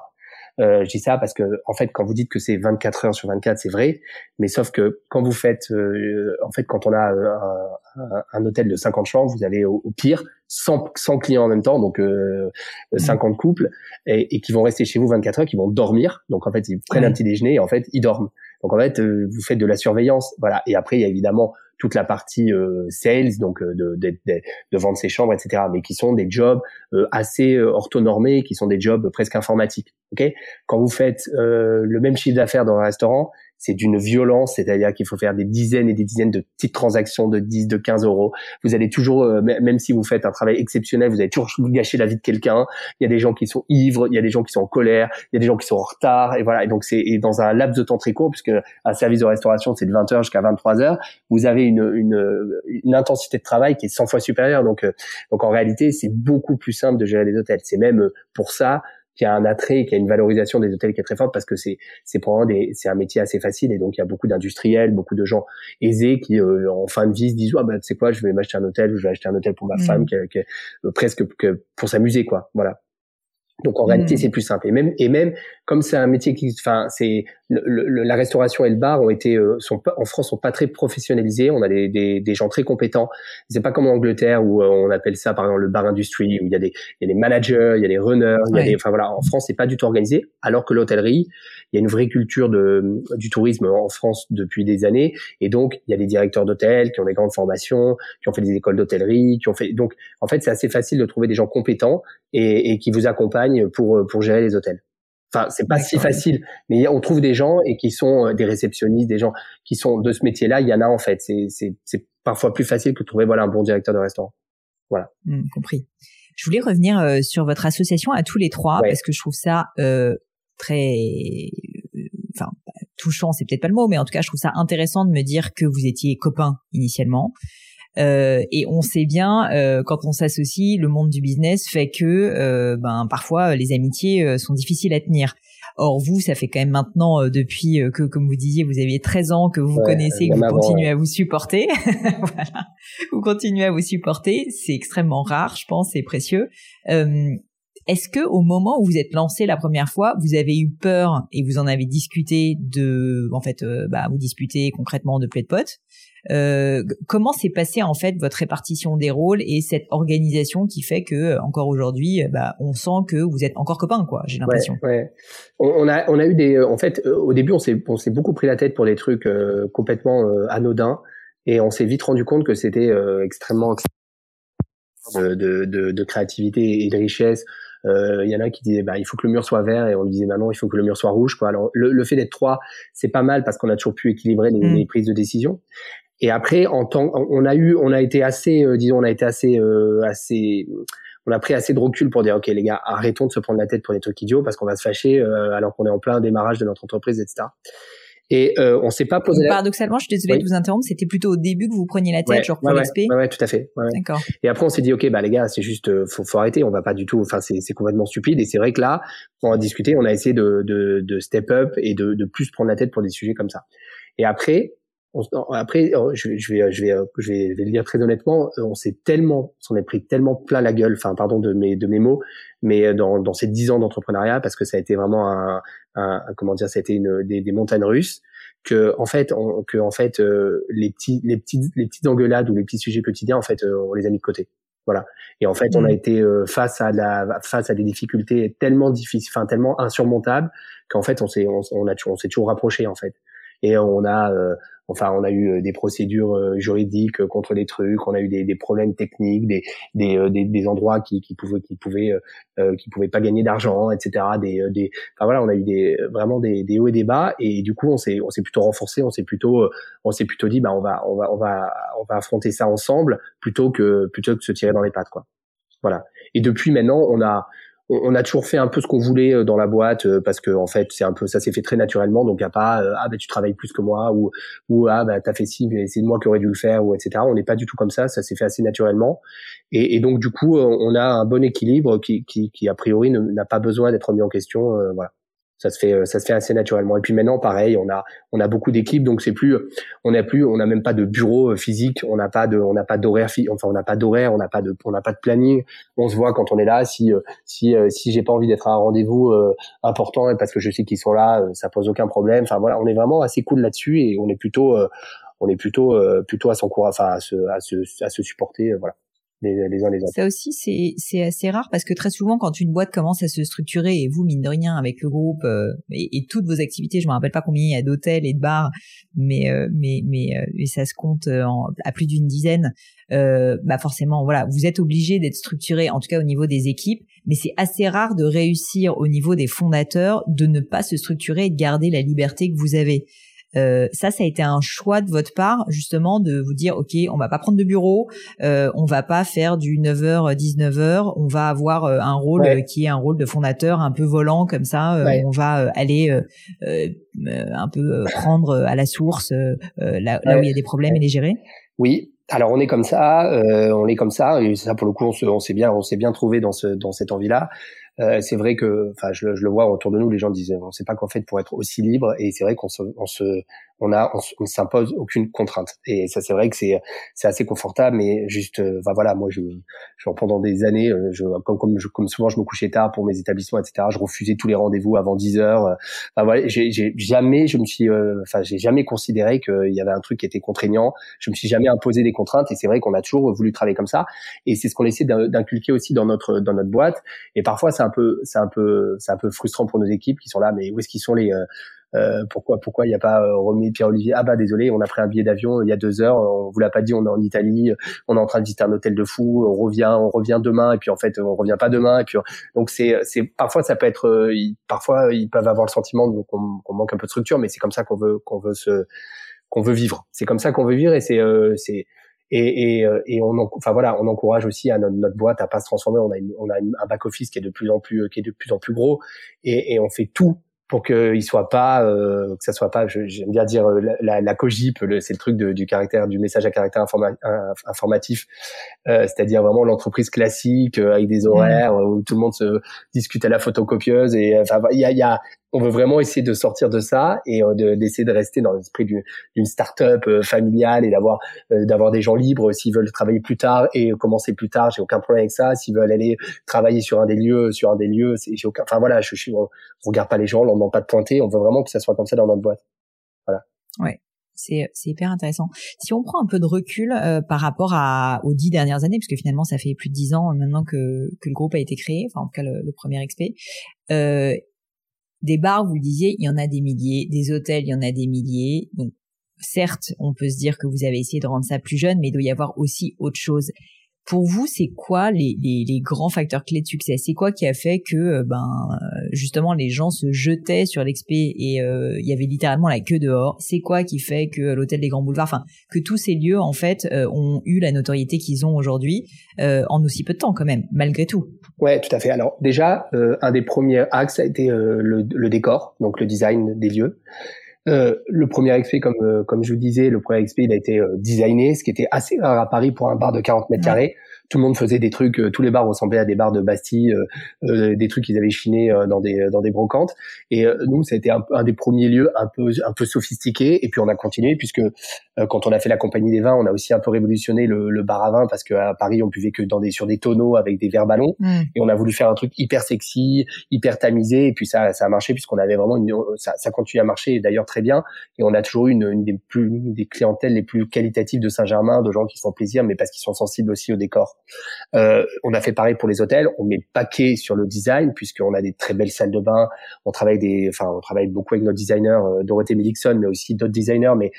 Euh, je dis ça parce que en fait, quand vous dites que c'est 24 heures sur 24, c'est vrai, mais sauf que quand vous faites, euh, en fait, quand on a un, un, hôtel de 50 chambres, vous avez au, pire 100, 100, clients en même temps, donc euh, 50 mmh. couples, et, et, qui vont rester chez vous 24 heures, qui vont dormir. Donc en fait, ils prennent un petit déjeuner et en fait, ils dorment. Donc en fait, euh, vous faites de la surveillance, voilà. Et après, il y a évidemment toute la partie euh, sales, donc euh, de, de, de, de, vendre ses chambres, etc. Mais qui sont des jobs euh, assez orthonormés, qui sont des jobs presque informatiques. Ok, quand vous faites le même chiffre d'affaires dans un restaurant, c'est d'une violence, c'est-à-dire qu'il faut faire des dizaines et des dizaines de petites transactions de 10, de 15 euros. Vous allez toujours, euh, même si vous faites un travail exceptionnel, vous allez toujours gâcher la vie de quelqu'un. Il y a des gens qui sont ivres, il y a des gens qui sont en colère, il y a des gens qui sont en retard, et voilà. Et donc c'est dans un laps de temps très court, puisque un service de restauration c'est de 20 heures jusqu'à 23 heures, vous avez une, une, une intensité de travail qui est 100 fois supérieure. Donc, euh, donc en réalité, c'est beaucoup plus simple de gérer les hôtels. C'est même euh, pour ça qui a un attrait, qui a une valorisation des hôtels qui est très forte parce que c'est c'est probablement des c'est un métier assez facile et donc il y a beaucoup d'industriels, beaucoup de gens aisés qui euh, en fin de vie se disent ah bah tu sais quoi, je vais m'acheter un hôtel ou je vais acheter un hôtel pour ma mmh. femme qui, qui euh, presque que pour s'amuser quoi, voilà. Donc en réalité, mmh. c'est plus simple. Et même et même comme c'est un métier qui, enfin, c'est la restauration et le bar ont été euh, sont pas, en France sont pas très professionnalisés. On a des, des, des gens très compétents. C'est pas comme en Angleterre où euh, on appelle ça par exemple le bar industrie où il y a des il y a des managers, il y a des runners, il y a des enfin voilà. En France c'est pas du tout organisé. Alors que l'hôtellerie, il y a une vraie culture de du tourisme en France depuis des années et donc il y a des directeurs d'hôtels qui ont des grandes formations, qui ont fait des écoles d'hôtellerie, qui ont fait donc en fait c'est assez facile de trouver des gens compétents et, et qui vous accompagnent pour pour gérer les hôtels. Enfin, c'est pas si facile, mais on trouve des gens et qui sont euh, des réceptionnistes, des gens qui sont de ce métier-là. Il y en a en fait. C'est parfois plus facile que de trouver voilà un bon directeur de restaurant. Voilà. Mmh, compris. Je voulais revenir euh, sur votre association à tous les trois parce que je trouve ça euh, très, enfin touchant, c'est peut-être pas le mot, mais en tout cas je trouve ça intéressant de me dire que vous étiez copains initialement euh, et on sait bien, euh, quand on s'associe, le monde du business fait que euh, ben, parfois les amitiés sont difficiles à tenir. Or vous, ça fait quand même maintenant depuis que, comme vous disiez, vous aviez 13 ans que vous connaissez, que vous continuez à vous supporter. voilà, vous continuez à vous supporter. C'est extrêmement rare, je pense, c'est précieux. Est-ce que au moment où vous êtes lancé la première fois, vous avez eu peur et vous en avez discuté de, en fait, bah, vous disputez concrètement de play de potes euh, comment s'est passé en fait votre répartition des rôles et cette organisation qui fait que euh, encore aujourd'hui, euh, bah, on sent que vous êtes encore copains, quoi. J'ai l'impression. Ouais, On, a on a eu des, en fait, au début, on s'est on s'est beaucoup pris la tête pour des trucs complètement anodins et on s'est vite rendu compte que c'était extrêmement de, de, de, de, créativité et de richesse. Il y en a qui disaient bah il faut que le mur soit vert et on lui disait bah non il faut que le mur soit rouge quoi. Alors le, le fait d'être trois c'est pas mal parce qu'on a toujours pu équilibrer les, mmh. les, prises de décision. Et après, en temps, on a eu, on a été assez, euh, disons, on a été assez, euh, assez, on a pris assez de recul pour dire, ok, les gars, arrêtons de se prendre la tête pour des trucs idiots parce qu'on va se fâcher euh, alors qu'on est en plein démarrage de notre entreprise, etc. Et euh, on s'est pas posé. Paradoxalement, je suis désolée de vous interrompre. C'était plutôt au début que vous preniez la tête, genre pour ouais, ouais, ouais, tout à fait. D'accord. Et après, on s'est dit, ok, bah les gars, c'est juste, faut, faut arrêter. On va pas du tout. Enfin, c'est, complètement stupide. Et c'est vrai que là, pour en discuter, on a essayé de, de, de step up et de, de plus prendre la tête pour des sujets comme ça. Et après, après, oh, je vais, je vais, je vais, je vais, le dire très honnêtement, euh, on s'est tellement, on est pris tellement plein la gueule, enfin, pardon de mes, de mes mots, mais euh, dans, dans ces dix ans d'entrepreneuriat, parce que ça a été vraiment un, un, comment dire, ça a été une, des, des montagnes russes, que en fait, on, que en fait, euh, les petits, les petites, les petites engueulades ou les petits sujets quotidiens, en fait, on les a mis de côté. Voilà. Et en fait, on a mmh. été face à la, face à des difficultés tellement difficiles, enfin tellement insurmontables, qu'en fait, on s'est, on, on, a, on s'est toujours rapproché en fait. Et on a, Enfin, on a eu euh, des procédures euh, juridiques euh, contre des trucs, on a eu des, des problèmes techniques, des, des, des, des, endroits qui, qui pouvaient qui pouvaient qui pouvaient pas gagner d'argent, etc. Des, des, enfin voilà, on a eu des vraiment des, des hauts et des bas, et du coup on s'est on s'est plutôt renforcé, on s'est plutôt on s'est plutôt dit bah on va on va on va on va affronter ça ensemble plutôt que plutôt que se tirer dans les pattes quoi. Voilà. Et depuis maintenant, on a on, a toujours fait un peu ce qu'on voulait euh, dans la boîte euh, parce que en fait c'est un peu ça s'est fait très naturellement. Donc il y a pas euh, ah ben tu travailles plus que moi ou ou ah ben t'as fait ci mais c'est moi qui aurais dû le faire ou etc on n'est pas du tout comme ça. Ça s'est fait assez naturellement. Et, et, donc du coup on a un bon équilibre qui qui, qui a priori n'a pas besoin d'être mis en question voilà ça se fait ça se fait assez naturellement. Et puis maintenant pareil on a on a beaucoup d'équipes donc c'est plus on n'a plus on n'a même pas de bureau euh, physique on n'a pas de on n'a pas d'horaire enfin on n'a pas d'horaire on n'a pas de on n'a pas de planning. On se voit quand on est là si euh, si euh, si j'ai pas envie d'être à un rendez-vous important et parce que je sais qu'ils sont là ça pose aucun problème. Enfin voilà on est vraiment assez cool là-dessus et on est plutôt on est plutôt plutôt à s'encourager enfin à se à se à se supporter voilà les, uns les autres. Ça aussi, c'est, assez rare parce que très souvent, quand une boîte commence à se structurer et vous, mine de rien, avec le groupe euh, et, toutes vos activités, je me rappelle pas combien il y a d'hôtels et de bars, mais euh, mais mais euh, ça se compte à plus d'une dizaine. bah forcément, voilà, vous êtes obligé d'être structuré, en tout cas au niveau des équipes, mais c'est assez rare de réussir au niveau des fondateurs de ne pas se structurer et de garder la liberté que vous avez. Euh, ça, ça a été un choix de votre part, justement, de vous dire, OK, on va pas prendre de bureau, euh, on va pas faire du 9h, 19h, on va avoir euh, un rôle euh, qui est un rôle de fondateur un peu volant comme ça, on va aller un peu prendre à la source là, là, où il y a des problèmes et les gérer. Oui, alors on est comme ça, on est comme ça, et ça pour le coup on s'est bien, on s'est bien trouvé dans ce dans cette envie-là. Euh, c'est vrai que, enfin, je, le vois autour de nous, les gens disent, on sait pas quoi faire pour être aussi libre, et c'est vrai qu'on se, on se, on a, on, s'impose aucune contrainte. Et ça, c'est vrai que c'est, c'est assez confortable, mais juste, euh, voilà, moi, je, pendant des années, euh, je, comme, comme, comme souvent, je me couchais tard pour mes établissements, etc. Je refusais tous les rendez-vous avant 10 heures. Euh, enfin, voilà, j'ai, jamais, je me suis, enfin, j'ai jamais considéré qu'il y avait un truc qui était contraignant. Je me suis jamais imposé des contraintes. Et c'est vrai qu'on a toujours voulu travailler comme ça. Et c'est ce qu'on essaie d'inculquer aussi dans notre, dans notre boîte. Et parfois, c'est un peu, c'est un peu, c'est un peu frustrant pour nos équipes qui sont là, mais où est-ce qu'ils sont les euh, pourquoi pourquoi il n'y a pas euh, remis Pierre Olivier ah bah désolé on a pris un billet d'avion il y a deux heures on vous l'a pas dit on est en Italie on est en train de visiter un hôtel de fou on revient on revient demain et puis en fait on revient pas demain et puis donc c'est c'est parfois ça peut être euh, parfois ils peuvent avoir le sentiment qu'on manque un peu de structure mais c'est comme ça qu'on veut qu'on veut se qu'on veut vivre. C'est comme ça qu'on veut vivre et c'est c'est et, et, et, on enfin voilà on encourage aussi à notre, boîte à pas se transformer. On a on a un back office qui est de plus en plus qui est de plus en plus gros et, et on fait tout pour qu'il soit pas euh, que ça soit pas j'aime bien dire euh, la, la, cogip c'est le truc de, du caractère du message à caractère informatif. Euh, c'est-à-dire vraiment l'entreprise classique euh, avec des horaires où tout le monde se discute à la photocopieuse et enfin il y a, y a on veut vraiment essayer de sortir de ça et euh, d'essayer de, rester dans l'esprit d'une start-up euh, familiale et d'avoir euh, d'avoir des gens libres s'ils veulent travailler plus tard et commencer plus tard, j'ai aucun problème avec ça. S'ils veulent aller travailler sur un des lieux, sur un des lieux, j'ai aucun. Enfin voilà, je, suis, on, regarde pas les gens, on n'en demande pas de pointer. On veut vraiment que ça soit comme ça dans notre boîte. Voilà. Ouais. C'est, hyper intéressant. Si on prend un peu de recul par rapport à, aux dix dernières années, parce que finalement ça fait plus de dix ans maintenant que, que le groupe a été créé, enfin en tout cas le, premier XP, des bars, vous le disiez, il y en a des milliers. Des hôtels, il y en a des milliers. Donc, certes, on peut se dire que vous avez essayé de rendre ça plus jeune, mais il doit y avoir aussi autre chose. Pour vous, c'est quoi les, les, grands facteurs clés de succès? C'est quoi qui a fait que euh, ben justement les gens se jetaient sur l'expé et euh, il y avait littéralement la queue dehors? C'est quoi qui fait que l'hôtel des Grands Boulevards, enfin que tous ces lieux en fait euh, ont eu la notoriété qu'ils ont aujourd'hui en aussi peu de temps quand même, malgré tout? Ouais, tout à fait. Alors déjà, un des premiers axes a été le, le, décor, donc le design des lieux. Euh, le premier XP, comme euh, comme je vous disais, le premier XP, il a été euh, designé, ce qui était assez rare à Paris pour un bar de 40 mètres carrés tout le monde faisait des trucs, euh, tous les bars ressemblaient à des bars de Bastille, euh, euh, des trucs qu'ils avaient chinés dans des dans des brocantes. Et nous, ça a été un, un, des premiers lieux un peu un peu sophistiqués. Et puis on a continué puisque quand on a fait la compagnie des vins, on a aussi un peu révolutionné le, le bar à vin parce qu'à Paris, on buvait que dans des sur des tonneaux avec des verres ballons. Mm. Et on a voulu faire un truc hyper sexy, hyper tamisé. Et puis ça ça a marché puisqu'on avait vraiment une, ça, ça continue à marcher d'ailleurs très bien. Et on a toujours eu une, une des plus des clientèles les plus qualitatives de Saint-Germain, de gens qui se font plaisir, mais parce qu'ils sont sensibles aussi au décor. Euh, on a fait pareil pour les hôtels. On met paquet sur le design puisqu'on a des très belles salles de bain. On travaille beaucoup avec notre designer euh, Dorothée Milikson, mais aussi d'autres designers. Mais,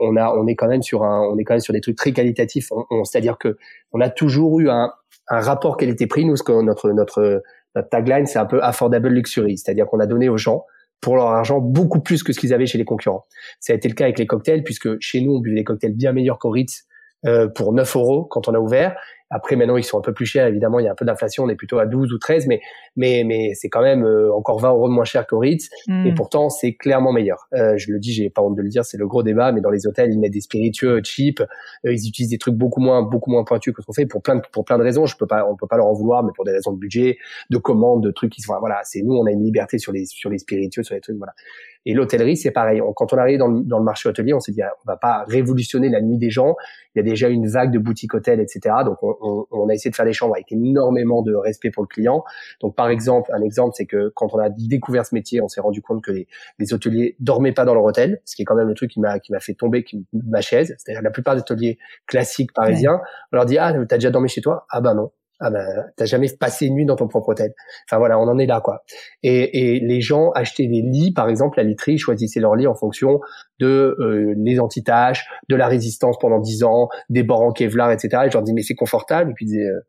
on est quand même sur un, sur des trucs très qualitatifs. C'est-à-dire que on a toujours eu un, rapport qualité-prix. Notre, notre tagline, c'est un peu affordable luxury. C'est-à-dire qu'on a donné aux gens pour leur argent beaucoup plus que ce qu'ils avaient chez les concurrents. Ça a été le cas avec les cocktails, puisque chez nous, on buvait des cocktails bien meilleurs qu'au Ritz euh, pour 9 euros quand on a ouvert. Après, maintenant, ils sont un peu plus chers. Évidemment, il y a un peu d'inflation. On est plutôt à 12 ou 13, mais mais mais c'est quand même euh, encore 20 euros de moins cher qu'au Ritz. Hmm. Et pourtant, c'est clairement meilleur. Euh, je le dis, j'ai pas honte de le dire, c'est le gros débat. Mais dans les hôtels, ils mettent des spiritueux cheap. Euh, ils utilisent des trucs beaucoup moins beaucoup moins pointus que ce qu'on fait pour plein de, pour plein de raisons. Je peux pas, on peut pas leur en vouloir, mais pour des raisons de budget, de commande, de trucs qui sont voilà. C'est nous, on a une liberté sur les sur les spiritueux, sur les trucs voilà. Et l'hôtellerie, c'est pareil. quand on arrive dans le, dans le marché hôtelier, on s'est dit, ah, on va pas révolutionner la nuit des gens. Il y a déjà une vague de boutiques hôtels, etc. Donc, on, on, on, a essayé de faire des chambres avec énormément de respect pour le client. Donc, par exemple, un exemple, c'est que quand on a découvert ce métier, on s'est rendu compte que les, les, hôteliers dormaient pas dans leur hôtel, ce qui est quand même le truc qui m'a qui m'a fait tomber ma chaise. C'est-à-dire la plupart des hôteliers classiques parisiens, on leur dit, ah, t'as déjà dormi chez toi? Ah ben non ah ben t'as jamais passé une nuit dans ton propre hôtel. Enfin voilà, on en est là quoi. Et, et les gens achetaient des lits, par exemple, la literie choisissait leur lit en fonction de euh, les antitaches, de la résistance pendant 10 ans, des bords en Kevlar, etc. Et je leur dis mais c'est confortable. Et puis ils disaient euh,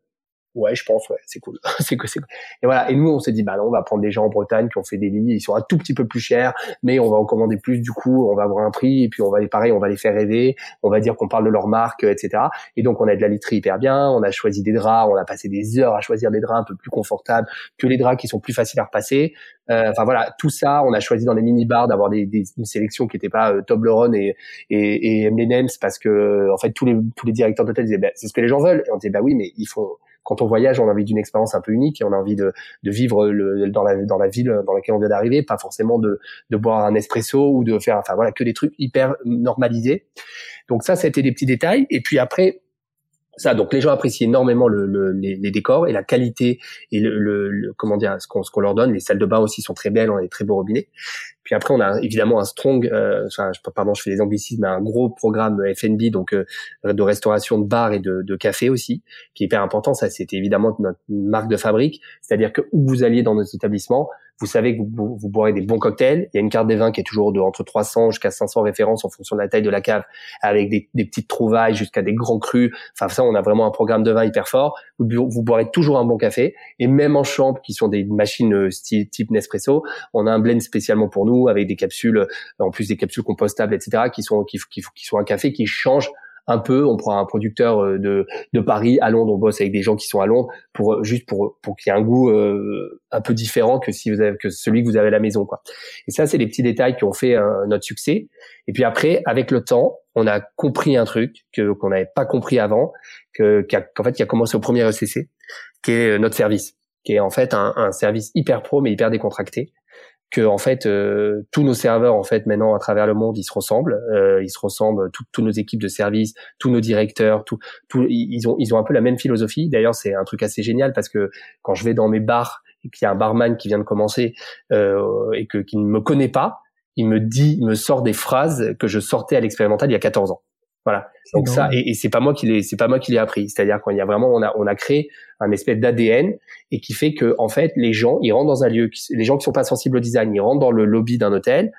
ouais, je pense, ouais, c'est cool. c'est que c'est Et voilà. Et nous, on s'est dit, bah non, on va prendre des gens en Bretagne qui ont fait des lits. Ils sont un tout petit peu plus chers, mais on va en commander plus. Du coup, on va avoir un prix et puis on va les, pareil, on va les faire rêver. On va dire qu'on parle de leur marque, etc. Et donc, on a de la literie hyper bien. On a choisi des draps. On a passé des heures à choisir des draps un peu plus confortables que les draps qui sont plus faciles à repasser. Euh, enfin voilà, tout ça, on a choisi dans des mini bars d'avoir des, des, une sélection qui n'était pas euh, Toblerone et et, et M&M's parce que en fait tous les tous les directeurs d'hôtel disaient bah, c'est ce que les gens veulent. Et on disait bah oui, mais il faut quand on voyage, on a envie d'une expérience un peu unique et on a envie de, de vivre le, dans la dans la ville dans laquelle on vient d'arriver, pas forcément de de boire un espresso ou de faire enfin voilà que des trucs hyper normalisés. Donc ça, c'était des petits détails. Et puis après, ça, donc les gens apprécient énormément le, le, les, les, décors et la qualité et le, le comment dire ce qu'on qu'on leur donne. Les salles de bain aussi sont très belles, on a des très beaux robinets. Puis après, on a évidemment un strong, euh, enfin, pardon, je fais des anglicismes, un gros programme F&B, donc euh, de restauration de bar et de, de, café aussi, qui est hyper important. Ça, c'était évidemment notre marque de fabrique, c'est-à-dire que où vous alliez dans nos établissements, vous savez que vous, vous, boirez des bons cocktails. Il y a une carte des vins qui est toujours de entre 300 jusqu'à 500 références en fonction de la taille de la cave, avec des, des petites trouvailles jusqu'à des grands crus. Enfin, ça, on a vraiment un programme de vin hyper fort. Vous, vous boirez toujours un bon café. Et même en chambre, qui sont des machines euh, style, type Nespresso, on a un blend spécialement pour nous avec des capsules, en plus des capsules compostables, etc., qui sont qui, qui, qui sont un café qui change un peu. On prend un producteur euh, de, de Paris à Londres, on bosse avec des gens qui sont à Londres pour euh, juste pour pour qu'il y ait un goût euh, un peu différent que si vous avez que celui que vous avez à la maison quoi. Et ça c'est les petits détails qui ont fait notre succès. Et puis après avec le temps, on a compris un truc que qu'on n'avait pas compris avant, que qu'en fait qui a commencé au premier ECC, qui est notre service, qui est en fait un, un service hyper pro mais hyper décontracté que en fait euh, tous nos serveurs en fait maintenant à travers le monde ils se ressemblent. Euh, ils se ressemblent toutes nos équipes de service tous nos directeurs tout, tout ils ont ils ont un peu la même philosophie. D'ailleurs c'est un truc assez génial parce que quand je vais dans mes bars et qu'il y a un barman qui vient de commencer euh, et que qui ne me connaît pas il me dit il me sort des phrases que je sortais à l'expérimental il y a 14 ans voilà. Donc ça, et, et c'est pas moi qui l'ai, c'est pas moi qui l'ai appris. C'est-à-dire qu'il y a vraiment, on a, on a créé un espèce d'ADN et qui fait que en fait, les gens, ils rentrent dans un lieu, les gens qui sont pas sensibles au design, ils rentrent dans le lobby d'un hôtel.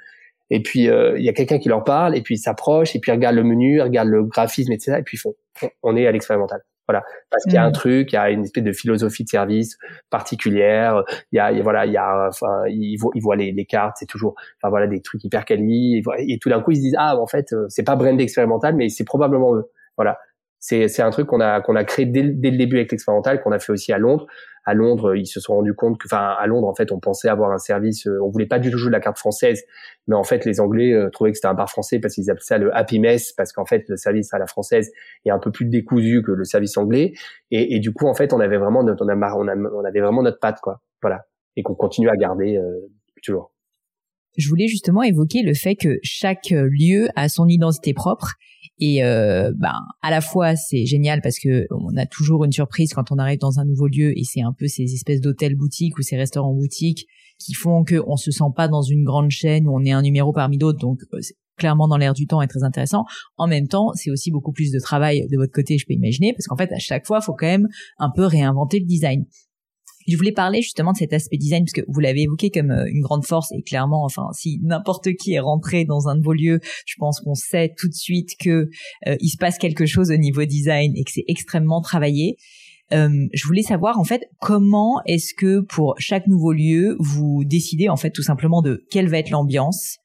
Et puis euh, il y a quelqu'un qui leur parle, et puis ils s'approchent, et puis ils regardent le menu, ils regardent le graphisme, etc. Et puis ils font, on est à l'expérimental. Voilà, parce qu'il y a un mm. truc, il y a une espèce de philosophie de service particulière. Il y a, voilà, il y a, enfin, ils voient, ils voient les, les cartes, c'est toujours, enfin voilà, des trucs hyper quali. Et, tout d'un coup, ils se disent ah, en fait, euh, c'est pas brandé expérimental, mais c'est probablement eux. Voilà, c'est c'est un truc qu'on a qu'on a créé dès, dès le début avec l'expérimental, qu'on a fait aussi à Londres à Londres, ils se sont rendus compte que, enfin, à Londres, en fait, on pensait avoir un service, euh, on voulait pas du tout jouer de la carte française, mais en fait, les Anglais euh, trouvaient que c'était un bar français parce qu'ils appelaient ça le Happy Mess, parce qu'en fait, le service à la française est un peu plus décousu que le service anglais, et, du coup, en fait, on avait vraiment notre, on avait vraiment notre patte, quoi, voilà, et qu'on continue à garder euh, toujours. Je voulais justement évoquer le fait que chaque lieu a son identité propre et euh, ben à la fois c'est génial parce que on a toujours une surprise quand on arrive dans un nouveau lieu et c'est un peu ces espèces d'hôtels boutiques ou ces restaurants boutiques qui font que on se sent pas dans une grande chaîne où on est un numéro parmi d'autres donc euh, clairement dans l'air du temps est très intéressant. En même temps, c'est aussi beaucoup plus de travail de votre côté, je peux imaginer, parce qu'en fait, à chaque fois, il faut quand même un peu réinventer le design. Je voulais parler justement de cet aspect design parce que vous l'avez évoqué comme euh, une grande force et clairement, enfin, si n'importe qui est rentré dans un de vos lieux, je pense qu'on sait tout de suite que euh, il se passe quelque chose au niveau design et que c'est extrêmement travaillé. Euh, je voulais savoir en fait comment est-ce que pour chaque nouveau lieu vous décidez en fait tout simplement de quelle va être l'ambiance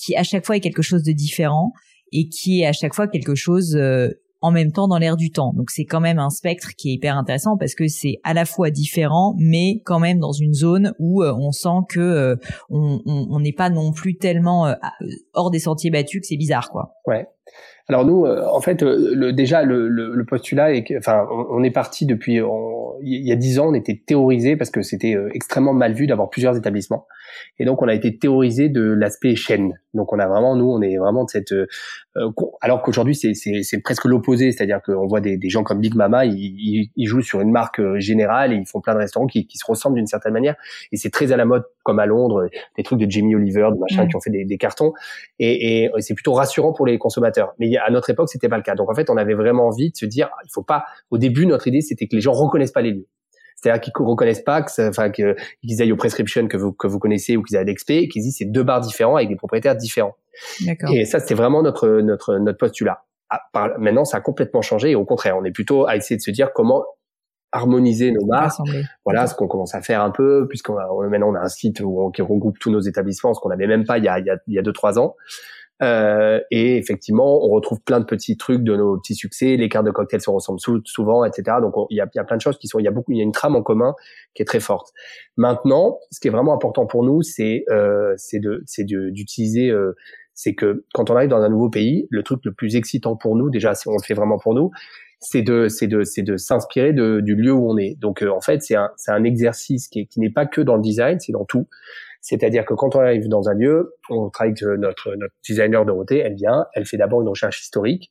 qui à chaque fois est quelque chose de différent et qui est à chaque fois quelque chose en même temps dans l'air du temps. Donc c'est quand même un spectre qui est hyper intéressant parce que c'est à la fois différent, mais quand même dans une zone où euh, on sent que euh, on n'est pas non plus tellement euh, hors des sentiers battus que c'est bizarre, quoi. Ouais. Alors nous, en fait, le, déjà le, le, postulat est que, enfin, on, est parti depuis il y a dix ans, on était théorisé parce que c'était extrêmement mal vu d'avoir plusieurs établissements, et donc on a été théorisé de l'aspect chaîne. Donc on a vraiment, nous, on est vraiment de cette euh, alors qu'aujourd'hui c'est, c'est, c'est presque l'opposé, c'est-à-dire qu'on voit des, des, gens comme Big Mama, ils, ils, jouent sur une marque euh, générale et ils font plein de restaurants qui, qui, se ressemblent d'une certaine manière. Et c'est très à la mode comme à Londres, des trucs de Jamie Oliver, de machin qui ont fait des, des cartons. Et, et, c'est plutôt rassurant pour les consommateurs. Mais à notre époque c'était pas le cas, donc en fait on avait vraiment envie de se dire il faut pas. Au début notre idée c'était que les gens reconnaissent pas les lieux. C'est-à-dire qu'ils reconnaissent pas que, enfin, qu'ils aillent au prescription que vous, que vous connaissez ou qu'ils aient à et qu'ils disent c'est deux bars différents avec des propriétaires différents. Et ça, c'est vraiment notre, notre, notre postulat. Ah, maintenant, ça a complètement changé et au contraire, on est plutôt à essayer de se dire comment harmoniser nos bars. Voilà ce qu'on commence à faire un peu, puisqu'on maintenant on a un site où on, qui regroupe tous nos établissements, ce qu'on n'avait même pas il y a, il y a, il y a deux trois ans. Euh, et effectivement, on retrouve plein de petits trucs de nos petits succès. Les cartes de cocktails se ressemblent souvent, etc. Donc il y a, plein de choses qui sont, il y a beaucoup, il y a une trame en commun qui est très forte. Maintenant, ce qui est vraiment important pour nous, c'est euh, c'est de d'utiliser euh, c'est que quand on arrive dans un nouveau pays, le truc le plus excitant pour nous, déjà si on le fait vraiment pour nous, c'est de c'est de c'est de s'inspirer du lieu où on est. Donc en fait, c'est un c'est un exercice qui n'est pas que dans le design, c'est dans tout. C'est-à-dire que quand on arrive dans un lieu, on travaille avec notre notre designer de Dorothée, elle vient, elle fait d'abord une recherche historique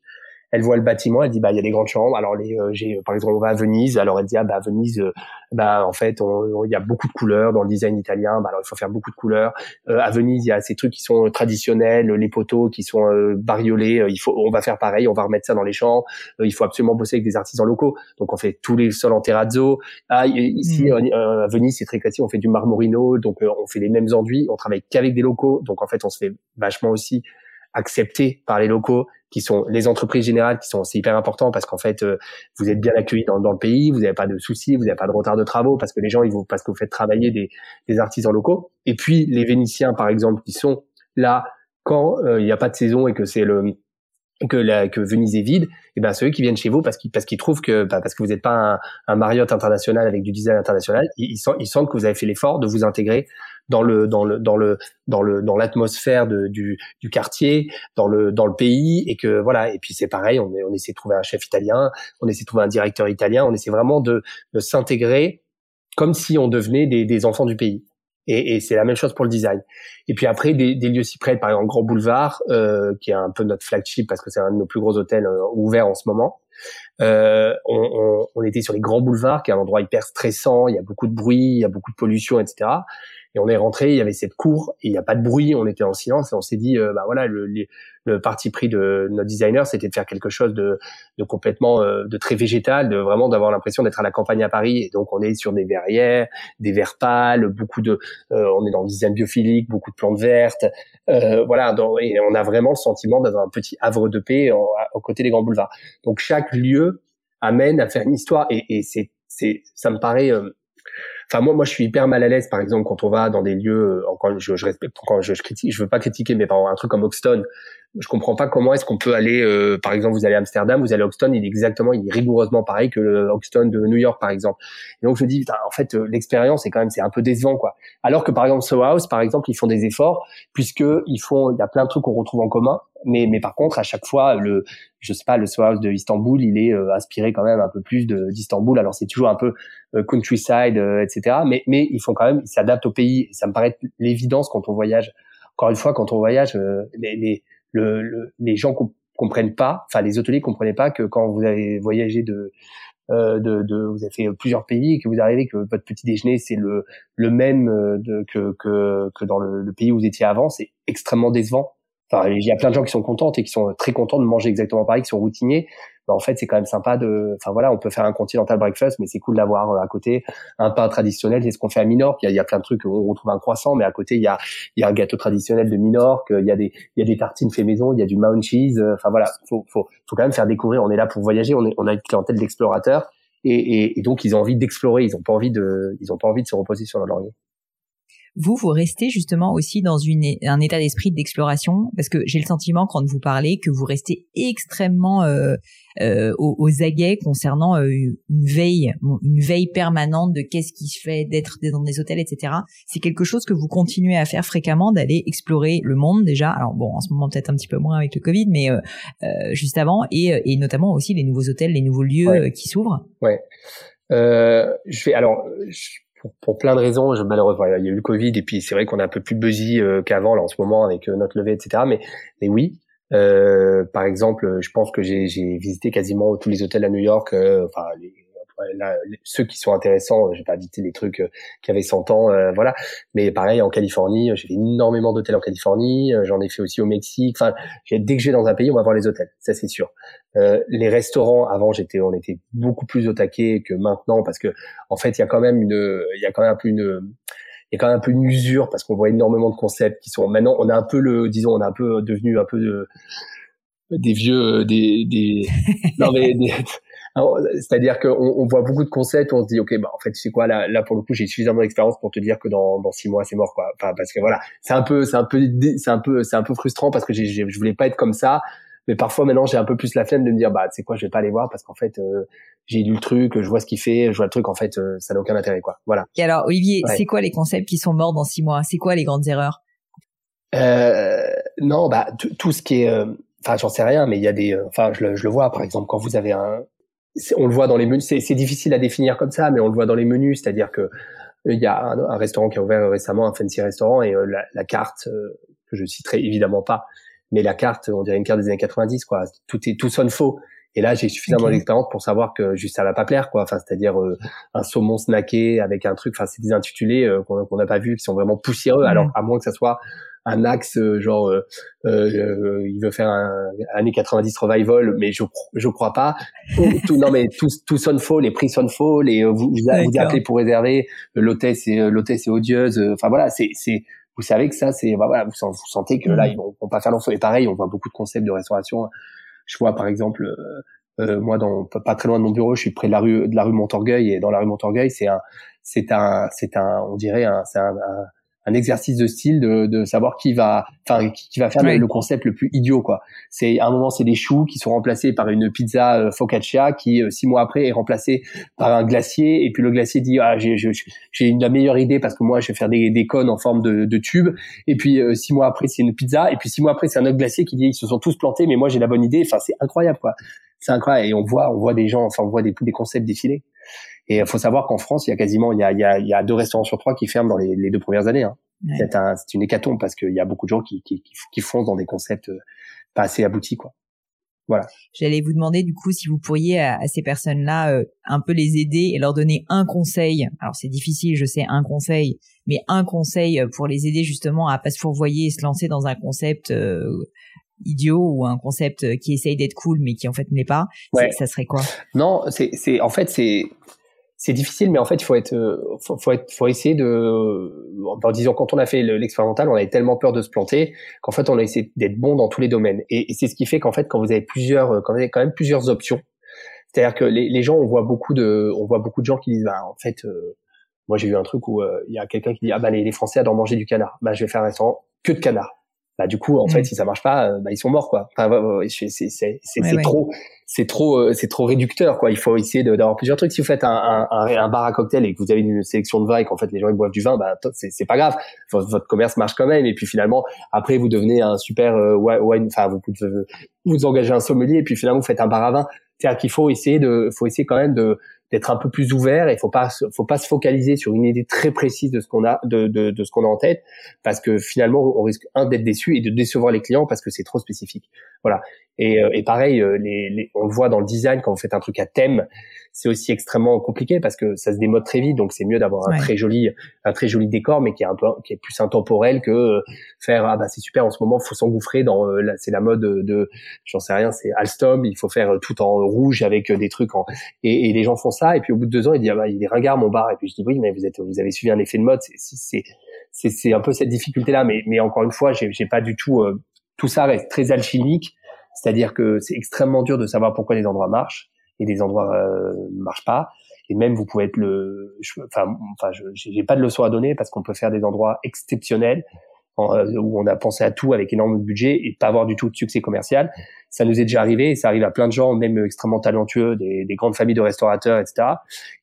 elle voit le bâtiment, elle dit bah il y a des grandes chambres. Alors les euh, j'ai par exemple on va à Venise, alors elle dit ah bah à Venise euh, bah en fait il y a beaucoup de couleurs dans le design italien, bah alors il faut faire beaucoup de couleurs. Euh, à Venise, il y a ces trucs qui sont traditionnels, les poteaux qui sont bariolés, il faut on va faire pareil, on va remettre ça dans les champs. il faut absolument bosser avec des artisans locaux. Donc on fait tous les sols en terrazzo. Ah ici mmh. à Venise, c'est très classique, on fait du marmorino, donc on fait les mêmes enduits, on travaille qu'avec des locaux. Donc en fait, on se fait vachement aussi accepter par les locaux qui sont les entreprises générales qui sont c'est hyper important parce qu'en fait euh, vous êtes bien accueillis dans, dans le pays vous n'avez pas de soucis vous n'avez pas de retard de travaux parce que les gens ils vous parce que vous faites travailler des, des artisans locaux. Et puis les Vénitiens par exemple qui sont là quand euh, il n'y a pas de saison et que c'est le que la, que Venise est vide, et eh ben ceux qui viennent chez vous parce qu'ils parce qu'ils trouvent que bah, parce que vous n'êtes pas un, un Marriott international avec du design international, ils, ils sentent que vous avez fait l'effort de vous intégrer dans le dans le dans le dans le dans l'atmosphère du du quartier, dans le dans le pays et que voilà et puis c'est pareil, on on essaie de trouver un chef italien, on essaie de trouver un directeur italien, on essaie vraiment de, de s'intégrer comme si on devenait des, des enfants du pays. Et, et c'est la même chose pour le design. Et puis après, des, des lieux si près, par exemple Grand Boulevard, euh, qui est un peu notre flagship parce que c'est un de nos plus gros hôtels euh, ouverts en ce moment. Euh, on, on, on, était sur les grands boulevards, qui est un endroit hyper stressant, il y a beaucoup de bruit, il y a beaucoup de pollution, etc. Et on est rentré, il y avait cette cour, il n'y a pas de bruit, on était en silence, et on s'est dit, euh, bah voilà, le, le, parti pris de notre designer, c'était de faire quelque chose de, de complètement, euh, de très végétal, de vraiment d'avoir l'impression d'être à la campagne à Paris. Et donc on est sur des verrières, des verres pâles, beaucoup de, euh, on est dans le design biophilique, beaucoup de plantes vertes, voilà, et on a vraiment le sentiment d'avoir un petit havre de paix aux côtés des grands boulevards. Donc chaque lieu amène à faire une histoire, et, et c'est, c'est, ça me paraît Enfin moi, moi, je suis hyper mal à l'aise, par exemple, quand on va dans des lieux. Euh, encore, je, je respecte, quand je, je, critique, je veux pas critiquer, mais par un truc comme Hoxton, je comprends pas comment est-ce qu'on peut aller. Euh, par exemple, vous allez à Amsterdam, vous allez à Hoxton, il est exactement, il est rigoureusement pareil que le Hoxton de New York, par exemple. Et donc je me dis, en fait, euh, l'expérience est quand même, c'est un peu décevant, quoi. Alors que par exemple, Soho House, par exemple, ils font des efforts puisque ils font, il y a plein de trucs qu'on retrouve en commun mais mais par contre à chaque fois le je sais pas le House de Istanbul il est euh, inspiré quand même un peu plus d'Istanbul alors c'est toujours un peu euh, countryside euh, etc mais mais ils font quand même ils s'adaptent au pays ça me paraît l'évidence quand on voyage encore une fois quand on voyage les les le, les gens comprennent pas enfin les hôteliers comprenaient pas que quand vous avez voyagé de de, de, vous avez fait plusieurs pays et que vous arrivez que votre petit déjeuner c'est le le même de, que, que que dans le, le pays où vous étiez avant c'est extrêmement décevant Enfin, il y a plein de gens qui sont contents et qui sont très contents de manger exactement pareil, qui sont routiniers. Mais en fait, c'est quand même sympa de. Enfin voilà, on peut faire un continental breakfast, mais c'est cool d'avoir euh, à côté un pain traditionnel. C'est ce qu'on fait à Minorque. Il y, a, plein de trucs. On retrouve un croissant, mais à côté il y a, il y a un gâteau traditionnel de Minorque. Il y a des, il y a des tartines fait maison. Il y a du mount cheese. Enfin voilà, faut, faut, faut quand même faire découvrir. On est là pour voyager. On, est, on a une clientèle d'explorateurs. Et, et, et, donc ils ont envie d'explorer. Ils ont pas envie de, ils ont pas envie de se reposer sur leur laurier vous, vous restez justement aussi dans une, un état d'esprit d'exploration, parce que j'ai le sentiment quand vous parlez que vous restez extrêmement euh, euh, aux, aguets concernant euh, une veille, une veille permanente de qu'est-ce qui se fait d'être dans des hôtels, etc. C'est quelque chose que vous continuez à faire fréquemment, d'aller explorer le monde déjà. Alors bon, en ce moment peut-être un petit peu moins avec le Covid, mais juste avant, et, et notamment aussi les nouveaux hôtels, les nouveaux lieux qui s'ouvrent. Ouais. je vais alors. Je pour, plein de raisons. Je, malheureusement, il y a eu le Covid et puis c'est vrai qu'on est un peu plus busy euh, qu'avant là en ce moment avec euh, notre levée, etc. Mais, mais oui. Euh, par exemple, je pense que j'ai visité quasiment tous les hôtels à New York, enfin les, là, ceux qui sont intéressants, j'ai pas invité les trucs euh, qui avaient 100 ans, euh, voilà. Mais pareil en Californie, j'ai fait énormément d'hôtels en Californie, euh, j'en ai fait aussi au Mexique. Enfin, dès que je vais dans un pays, on va voir les hôtels, ça c'est sûr. les restaurants, avant, j'étais, on était beaucoup plus au taquet que maintenant parce que en fait, il y a quand même une, il y a quand même un peu une il y a quand même un peu une usure parce qu'on voit énormément de concepts qui sont maintenant on a un peu le disons on a un peu devenu un peu de des vieux des des non mais des, c'est-à-dire qu'on on voit beaucoup de concepts, on se dit ok, bah en fait, tu sais quoi, là, là pour le coup, j'ai suffisamment d'expérience pour te dire que dans, dans six mois, c'est mort, quoi. Enfin, parce que voilà, c'est un peu, c'est un peu, c'est un peu, c'est un peu frustrant parce que j'ai, je voulais pas être comme ça, mais parfois maintenant, j'ai un peu plus la flemme de me dire bah c'est quoi, je vais pas aller voir parce qu'en fait, euh, j'ai lu le truc, je vois ce qu'il fait, je vois le truc, en fait, euh, ça n'a aucun intérêt, quoi. Voilà. Et alors, Olivier, c'est quoi les concepts qui sont morts dans six mois? C'est quoi les grandes erreurs? Euh, Non, bah tout ce qui est, enfin, j'en sais rien, mais il y a des, enfin, je le, je le vois, par exemple, quand vous avez un on le voit dans les menus. C'est difficile à définir comme ça, mais on le voit dans les menus, c'est-à-dire que il y a un, restaurant qui a ouvert récemment, un fancy restaurant, et la, la, carte que je citerai évidemment pas, mais la carte, on dirait une carte des années 90, quoi. Tout est, tout sonne faux. Et là, j'ai suffisamment d'expérience pour savoir que juste ça va pas plaire, quoi. Enfin, c'est-à-dire euh, un saumon snacké avec un truc. Enfin, c'est des intitulés euh, qu'on n'a pas vu, qui sont vraiment poussiéreux. Alors, à moins que ça soit un axe euh, genre, il veut faire un année 90 revival, mais je je crois pas. Tout, non, mais tout, tout sonne faux. Les prix sonnent faux. Les vous vous, appelez pour réserver. L'hôtesse est l'hôtesse est odieuse. Enfin voilà, c'est c'est vous savez que ça, c'est bah, voilà, vous, vous, sentez que là, mm. ils vont, vont pas faire l'enfant. Et pareil, on voit beaucoup de concepts de restauration. Je vois par exemple, euh, euh, moi, dans pas très loin de mon bureau, je suis près de la rue de la rue Montorgueil et dans la rue Montorgueil, c'est un, c'est un, c'est un, on dirait un, c'est un un exercice de style de, de savoir qui va, enfin, qui, va faire le, concept le plus idiot, quoi. C'est à un moment, c'est des choux qui sont remplacés par une pizza euh, focaccia qui euh, six mois après est remplacée par un glacier et puis le glacier dit ah j'ai j'ai une la meilleure idée parce que moi je vais faire des, des cônes en forme de, de tube et puis euh, six mois après c'est une pizza et puis six mois après c'est un autre glacier qui dit ils se sont tous plantés mais moi j'ai la bonne idée. Enfin c'est incroyable quoi. C'est incroyable et on voit on voit des gens enfin on voit des des concepts défiler. Et il faut savoir qu'en France, il y a quasiment il y a, il y a, il y a deux restaurants sur trois qui ferment dans les, les deux premières années. Hein. C'est un, une hécatombe parce qu'il y a beaucoup de gens qui, qui, qui, foncent dans des concepts euh, pas assez aboutis, quoi. Voilà. J'allais vous demander du coup si vous pourriez à, ces personnes-là euh, un peu les aider et leur donner un conseil. Alors c'est difficile, je sais, un conseil, mais un conseil pour les aider justement à pas se fourvoyer et se lancer dans un concept euh, idiot ou un concept qui essaye d'être cool mais qui en fait ne l'est pas. Ça serait quoi? Non, c'est, c'est en fait c'est c'est difficile, mais en fait, il faut être, euh, faut, faut, être, faut essayer de, en disant quand on a fait l'expérimental, on avait tellement peur de se planter qu'en fait, on a essayé d'être bon dans tous les domaines. Et, c'est ce qui fait qu'en fait, quand vous avez plusieurs, euh, quand vous avez quand même plusieurs options, c'est-à-dire que les, gens, on voit beaucoup de, on voit beaucoup de gens qui disent, bah, en fait, euh, moi j'ai eu un truc où il y a quelqu'un qui dit, ah les, les Français adorent manger du canard, bah je vais faire un restaurant que de canard bah du coup en fait mm. si ça marche pas euh, bah ils sont morts quoi. Enfin, c'est c'est c'est c'est trop c'est trop euh, c'est trop réducteur quoi. Il faut essayer d'avoir plusieurs trucs. Si vous faites un, un, un, bar à cocktail et que vous avez une sélection de vin et qu'en fait les gens ils boivent du vin bah c'est pas grave. Votre, commerce marche quand même. Et puis finalement après vous devenez un super euh, wine enfin vous vous engagez un sommelier et puis finalement vous faites un bar à vin. C'est-à-dire qu'il faut essayer de faut essayer quand même de d'être un peu plus ouvert et faut pas faut pas se focaliser sur une idée très précise de ce qu'on a de, de, de ce qu'on a en tête parce que finalement on risque un d'être déçu et de décevoir les clients parce que c'est trop spécifique. Voilà et, euh, et pareil euh, les, les, on le voit dans le design quand vous faites un truc à thème c'est aussi extrêmement compliqué parce que ça se démode très vite. Donc c'est mieux d'avoir un très joli, un très joli décor, mais qui est un peu, qui est plus intemporel que euh, faire ah bah c'est super en ce moment, faut s'engouffrer dans, euh, c'est la mode de, j'en sais rien, c'est Alstom, il faut faire tout en rouge avec euh, des trucs en, et, et les gens font ça et puis au bout de deux ans ils disent ah bah il est ringard mon bar et puis je dis oui mais vous êtes, vous avez suivi un effet de mode, c'est c'est c'est un peu cette difficulté là, mais mais encore une fois j'ai j'ai pas du tout tout ça reste très alchimique, c'est-à-dire que c'est extrêmement dur de savoir pourquoi les endroits marchent et des endroits euh, marchent pas. Et même vous pouvez être le, enfin, enfin, j'ai pas de leçon à donner parce qu'on peut faire des endroits exceptionnels euh, où on a pensé à tout avec énorme budget et pas avoir du tout de succès commercial. Ça nous est déjà arrivé et ça arrive à plein de gens, même extrêmement talentueux, des, des grandes familles de restaurateurs, etc.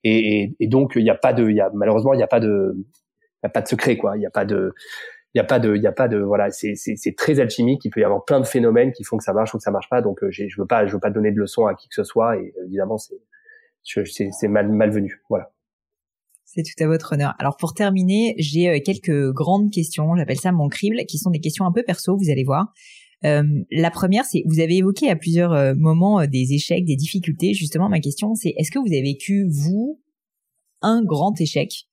Et, et, donc il n'y a pas de, y a malheureusement il n'y a pas de, il y a pas de secret quoi. Il n'y a pas de, il y a pas de il y a pas de voilà c'est c'est très alchimique il peut y avoir plein de phénomènes qui font que ça marche ou que ça marche pas donc euh, je veux pas je veux pas donner de leçons à qui que ce soit et évidemment c'est c'est mal malvenu voilà c'est tout à votre honneur. Alors pour terminer, j'ai euh, quelques grandes questions, j'appelle ça mon crible, qui sont des questions un peu perso, vous allez voir. Euh, la première, c'est vous avez évoqué à plusieurs moments des échecs, des difficultés. Justement, ma question, c'est est-ce que vous avez vécu vous un grand échec?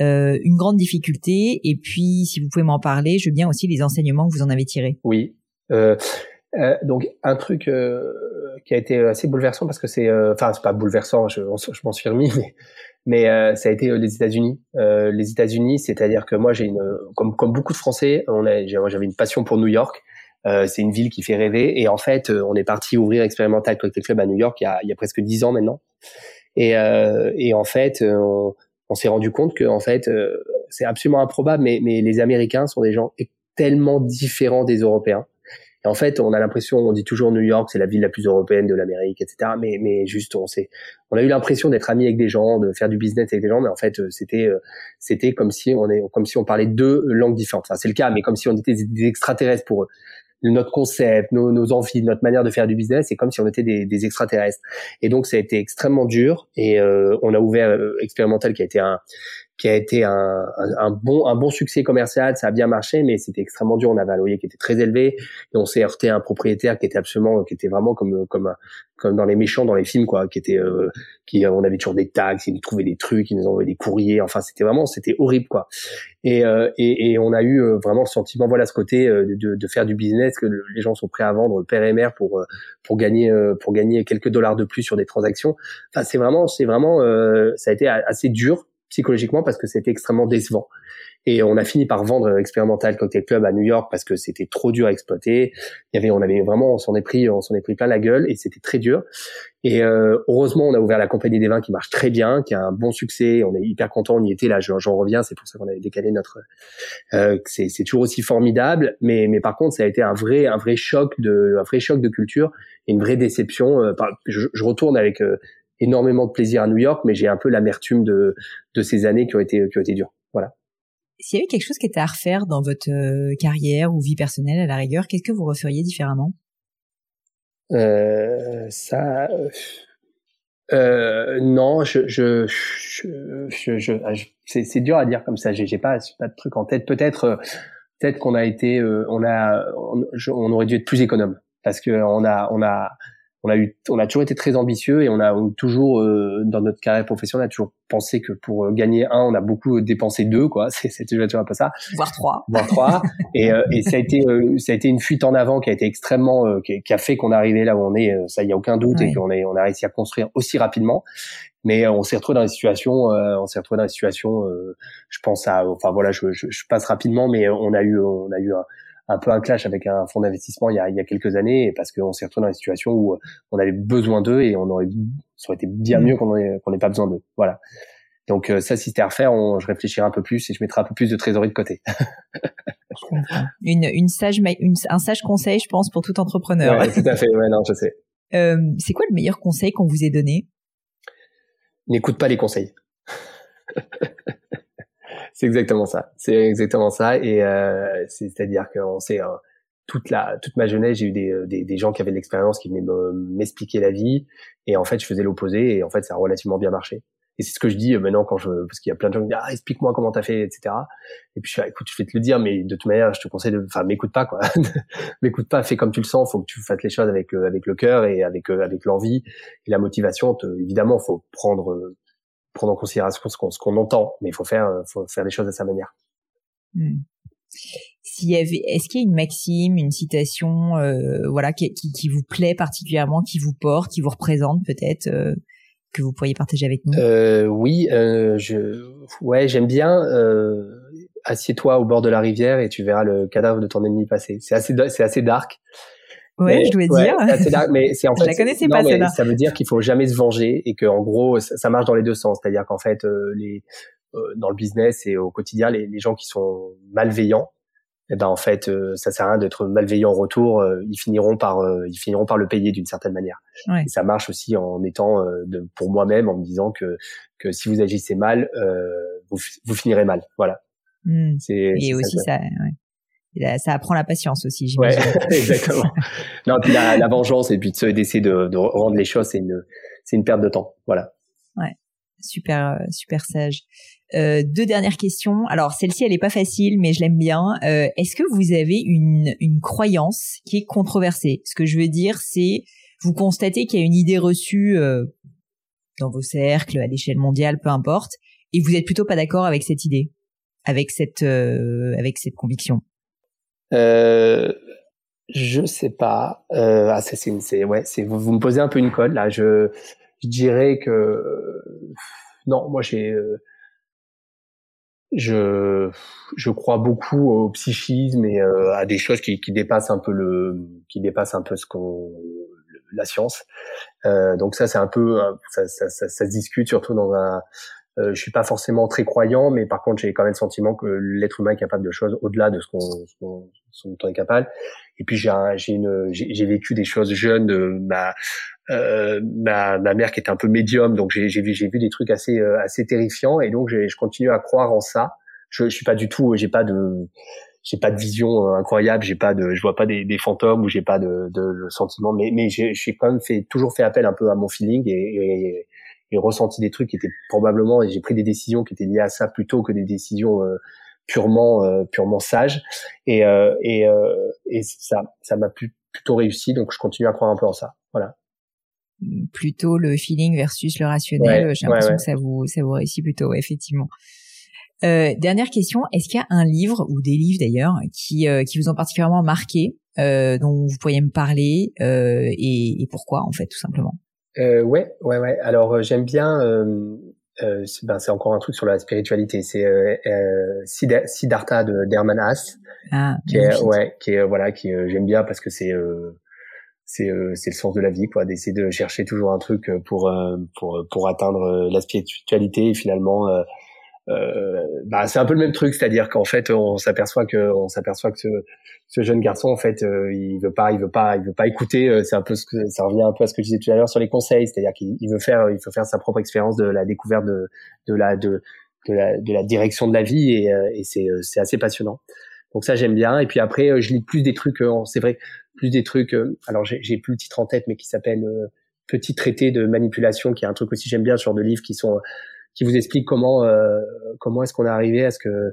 Euh, une grande difficulté Et puis, si vous pouvez m'en parler, je veux bien aussi les enseignements que vous en avez tirés. Oui. Euh, euh, donc un truc euh, qui a été assez bouleversant parce que c'est, euh, enfin c'est pas bouleversant, je, je m'en suis remis, mais, mais ça a été les États-Unis. les États-Unis, c'est-à-dire que moi j'ai une, comme, comme beaucoup de Français, on a, j'avais une passion pour New York. c'est une ville qui fait rêver et en fait on est parti ouvrir Experimental Cocktail Club à New York il y a, il y a presque dix ans maintenant. Et, et en fait on, on s'est rendu compte que en fait euh, c'est absolument improbable, mais, mais les Américains sont des gens tellement différents des Européens. Et en fait, on a l'impression, on dit toujours New York, c'est la ville la plus européenne de l'Amérique, etc. Mais, mais juste, on sait, on a eu l'impression d'être amis avec des gens, de faire du business avec des gens, mais en fait, euh, c'était, euh, c'était comme si on est, comme si on parlait deux langues différentes. Enfin, c'est le cas, mais comme si on était des extraterrestres pour eux. Notre concept, nos, nos, envies, notre manière de faire du business, c'est comme si on était des, des, extraterrestres. Et donc ça a été extrêmement dur. Et euh, on a ouvert euh, expérimental qui a été un qui a été un, un, bon un bon succès commercial, ça a bien marché, mais c'était extrêmement dur. On avait un loyer qui était très élevé et on s'est heurté à un propriétaire qui était absolument, qui était vraiment comme comme comme dans les méchants dans les films quoi, qui était euh, qui on avait toujours des taxes, il nous trouvait des trucs, il nous envoyait des courriers, enfin c'était vraiment c'était horrible quoi. Et, euh, et, et on a eu vraiment le sentiment voilà ce côté de, de faire du business que les gens sont prêts à vendre père et mère pour pour gagner pour gagner quelques dollars de plus sur des transactions. Enfin c'est vraiment c'est vraiment ça a été assez dur psychologiquement parce que c'était extrêmement décevant. Et on a fini par vendre Expérimental Cocktail Club à New York parce que c'était trop dur à exploiter. Il y avait, on avait vraiment, on s'en est pris, on s'en est pris plein la gueule et c'était très dur. Et euh, heureusement, on a ouvert la compagnie des vins qui marche très bien, qui a un bon succès. On est hyper content, on y était là. J'en reviens, c'est pour ça qu'on avait décalé notre. Euh, c'est toujours aussi formidable, mais mais par contre, ça a été un vrai un vrai choc de un vrai choc de culture et une vraie déception. Euh, je, je, retourne avec euh, énormément de plaisir à New York, mais j'ai un peu l'amertume de, de ces années qui ont été, qui ont été dures. Voilà. S'il y avait quelque chose qui était à refaire dans votre euh, carrière ou vie personnelle à la rigueur, qu'est-ce que vous referiez différemment? Euh, Ça, euh, non, je, je, je, je, ah, c'est dur à dire comme ça. J'ai pas, pas de truc en tête. Peut-être, euh, peut-être qu'on a été, euh, on a, on, on, aurait dû être plus économe parce que on a, on a, on a eu, on a toujours été très ambitieux et on a toujours euh, dans notre carrière professionnelle, on a toujours pensé que pour euh, gagner un, on a beaucoup dépensé deux, quoi. C'est, c'est toujours, un peu ça. Voire trois. Voire trois. et, euh, et ça a été, ça a été une fuite en avant qui a été extrêmement, qui, qui, a fait qu'on est arrivé là où on est. Ça, il y a aucun doute et qu'on est, on a réussi à construire aussi rapidement. Mais on s'est retrouvé dans des situations, on s'est retrouvé dans des situations. je pense à, enfin voilà, je, je, je, passe rapidement, mais on a eu, on a eu un, un peu un clash avec un fonds d'investissement il y a, il y a quelques années parce qu'on s'est retrouvé dans une situation où euh, on avait besoin d'eux et on aurait ça aurait été bien mieux qu'on n'ait pas besoin d'eux. Voilà. Donc euh, ça, si c'était à refaire, on, je réfléchirais un peu plus et je mettrais un peu plus de trésorerie de côté. une, une sage, une, un sage conseil, je pense, pour tout entrepreneur. Ouais, tout à fait. Ouais, non, je sais. Euh, c'est quoi le meilleur conseil qu'on vous ait donné? N'écoute pas les conseils. c'est exactement ça. C'est exactement ça. Et euh, c'est-à-dire qu'on sait euh, toute la toute ma jeunesse, j'ai eu des, euh, des, gens qui avaient de l'expérience, qui venaient m'expliquer la vie, et en fait, je faisais l'opposé, et en fait, ça a relativement bien marché. Et c'est ce que je dis maintenant quand je parce qu'il y a plein de gens qui me disent ah explique-moi comment t'as fait etc. Et puis je suis écoute je vais te le dire mais de toute manière je te conseille de enfin m'écoute pas quoi m'écoute pas fais comme tu le sens faut que tu fasses les choses avec avec le cœur et avec avec l'envie et la motivation te, évidemment faut prendre prendre en considération ce qu'on entend, mais il faut faire faut faire les choses à sa manière. Hmm. S'il y avait, est-ce qu'il y a une maxime, une citation, euh, voilà, qui, qui, qui, vous plaît particulièrement, qui vous porte, qui vous représente peut-être, euh, que vous pourriez partager avec nous? Euh, Oui, euh, je, ouais, j'aime bien. Euh, Assieds-toi au bord de la rivière et tu verras le cadavre de ton ennemi passer. C'est assez, c'est assez dark. Ouais, je dois dire. mais c'est en fait. Je la connaissais pas celle-là. Ça veut dire qu'il faut jamais se venger et que en gros, ça, marche dans les deux sens. C'est-à-dire qu'en fait, euh, les euh, dans le business et au quotidien, les, les gens qui sont malveillants, eh ben en fait, euh, ça sert à rien d'être malveillant en retour. ils finiront par ils finiront par le payer d'une certaine manière. Ouais. Et ça marche aussi en étant de, pour moi-même en me disant que que si vous agissez mal, vous, vous finirez mal. Voilà. Mmh. Et aussi ça. Ouais ça apprend la patience aussi, j'imagine. Ouais, exactement. non, puis la, la, vengeance et puis d'essayer de, de, rendre les choses, c'est une, c'est une perte de temps. Voilà. Ouais. Super, super sage. Euh, deux dernières questions. Alors celle-ci, elle est pas facile, mais je l'aime bien. Euh, Est-ce que vous avez une, une croyance qui est controversée? Ce que je veux dire, c'est vous constatez qu'il y a une idée reçue euh, dans vos cercles, à l'échelle mondiale, peu importe, et vous êtes plutôt pas d'accord avec cette idée, avec cette, euh, avec cette conviction? Euh, je sais pas. Euh, ah, c'est, c'est, ouais, c'est, vous, me posez un peu une colle là. Je, je dirais que non, moi j'ai, euh, je, je crois beaucoup au psychisme et euh, à des choses qui, qui dépassent un peu le, qui dépassent un peu ce qu'on, la science. Euh, donc ça, c'est un peu, ça, ça, ça, ça, se discute surtout dans un euh, je suis pas forcément très croyant, mais par contre, j'ai quand même le sentiment que l'être humain est capable de choses au-delà de ce qu'on qu dont on est capable. Et puis j'ai une j'ai vécu des choses jeunes. De ma, euh, ma ma mère qui était un peu médium, donc j'ai vu j'ai vu des trucs assez euh, assez terrifiants. Et donc je continue à croire en ça. Je, je suis pas du tout, j'ai pas de j'ai pas de vision incroyable, j'ai pas de, je vois pas des, des fantômes ou j'ai pas de, de, sentiments, mais mais j'ai quand même fait toujours fait appel un peu à mon feeling et, et, et ressenti des trucs qui étaient probablement et j'ai pris des décisions qui étaient liées à ça plutôt que des décisions purement purement sages et et, et ça ça m'a plutôt réussi donc je continue à croire un peu en ça voilà plutôt le feeling versus le rationnel. J'ai l'impression que ça vous ça vous réussit plutôt, effectivement. Euh, dernière question, est-ce qu'il y a un livre ou des livres d'ailleurs qui euh, qui vous ont particulièrement marqué, euh, dont vous pourriez me parler euh, et, et, pourquoi en fait tout simplement? Euh, Ouais, ouais, ouais. Alors j'aime bien. Ben, c'est encore un truc sur la spiritualité. C'est Siddhartha de d'Hermann Haas, ah, qui est ouais, qui est voilà, qui j'aime bien parce que c'est c'est euh, c'est le sens de la vie quoi d'essayer de chercher toujours un truc euh, pour euh, pour pour atteindre la spiritualité et finalement bah c'est un peu le même truc c'est-à-dire qu'en fait on s'aperçoit que on s'aperçoit que ce, ce jeune garçon en fait il veut pas il veut pas il veut pas écouter c'est un peu ce que ça revient un peu à ce que je disais tout à l'heure sur les conseils c'est-à-dire qu'il veut faire il faut faire sa propre expérience de la découverte de de la de de la, de la direction de la vie et, et c'est c'est assez passionnant donc ça j'aime bien et puis après je lis plus des trucs c'est vrai plus des trucs. Euh, alors j'ai plus le titre en tête, mais qui s'appelle euh, Petit traité de manipulation, qui est un truc aussi j'aime bien, ce genre de livres qui sont qui vous expliquent comment euh, comment est-ce qu'on est arrivé à ce que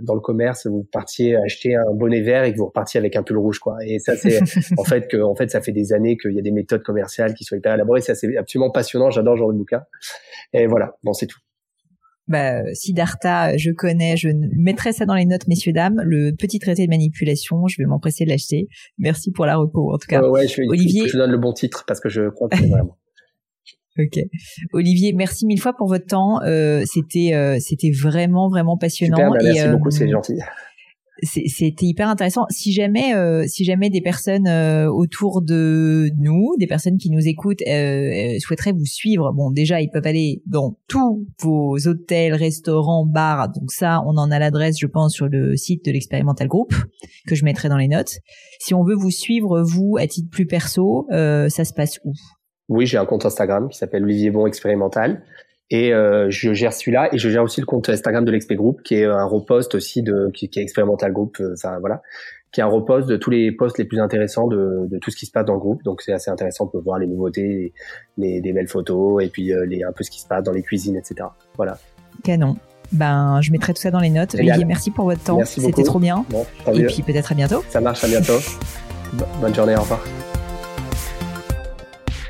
dans le commerce vous partiez acheter un bonnet vert et que vous repartiez avec un pull rouge quoi. Et ça c'est en fait que en fait ça fait des années qu'il y a des méthodes commerciales qui sont hyper élaborées. Ça c'est absolument passionnant. J'adore genre de bouquin. Et voilà, bon c'est tout bah, Siddhartha, je connais, je mettrai ça dans les notes, messieurs, dames. Le petit traité de manipulation, je vais m'empresser de l'acheter. Merci pour la reco, en tout cas. ouais, je, Olivier. Je donne le bon titre parce que je crois que vraiment. Ok, Olivier, merci mille fois pour votre temps. Euh, c'était, euh, c'était vraiment, vraiment passionnant. Super, bah, merci beaucoup, c'est euh, gentil c'était hyper intéressant. Si jamais, euh, si jamais des personnes euh, autour de nous, des personnes qui nous écoutent, euh, souhaiteraient vous suivre, bon, déjà ils peuvent aller dans tous vos hôtels, restaurants, bars. Donc ça, on en a l'adresse, je pense, sur le site de l'expérimental group que je mettrai dans les notes. Si on veut vous suivre, vous, à titre plus perso, ça se passe où? Oui, j'ai un compte Instagram qui s'appelle Olivier Bon Expérimental. Et euh, je gère celui-là et je gère aussi le compte Instagram de l'XP Group qui est un repost aussi de qui, qui est Experimental Group, euh, enfin voilà, qui est un repost de tous les posts les plus intéressants de, de tout ce qui se passe dans le groupe. Donc c'est assez intéressant, on peut voir les nouveautés, les, des belles photos et puis euh, les, un peu ce qui se passe dans les cuisines, etc. Voilà. Canon. Ben, je mettrai tout ça dans les notes. Olivier, merci pour votre temps. C'était trop bien. et puis peut-être à bientôt. Ça marche, à bientôt. Bonne journée, au revoir.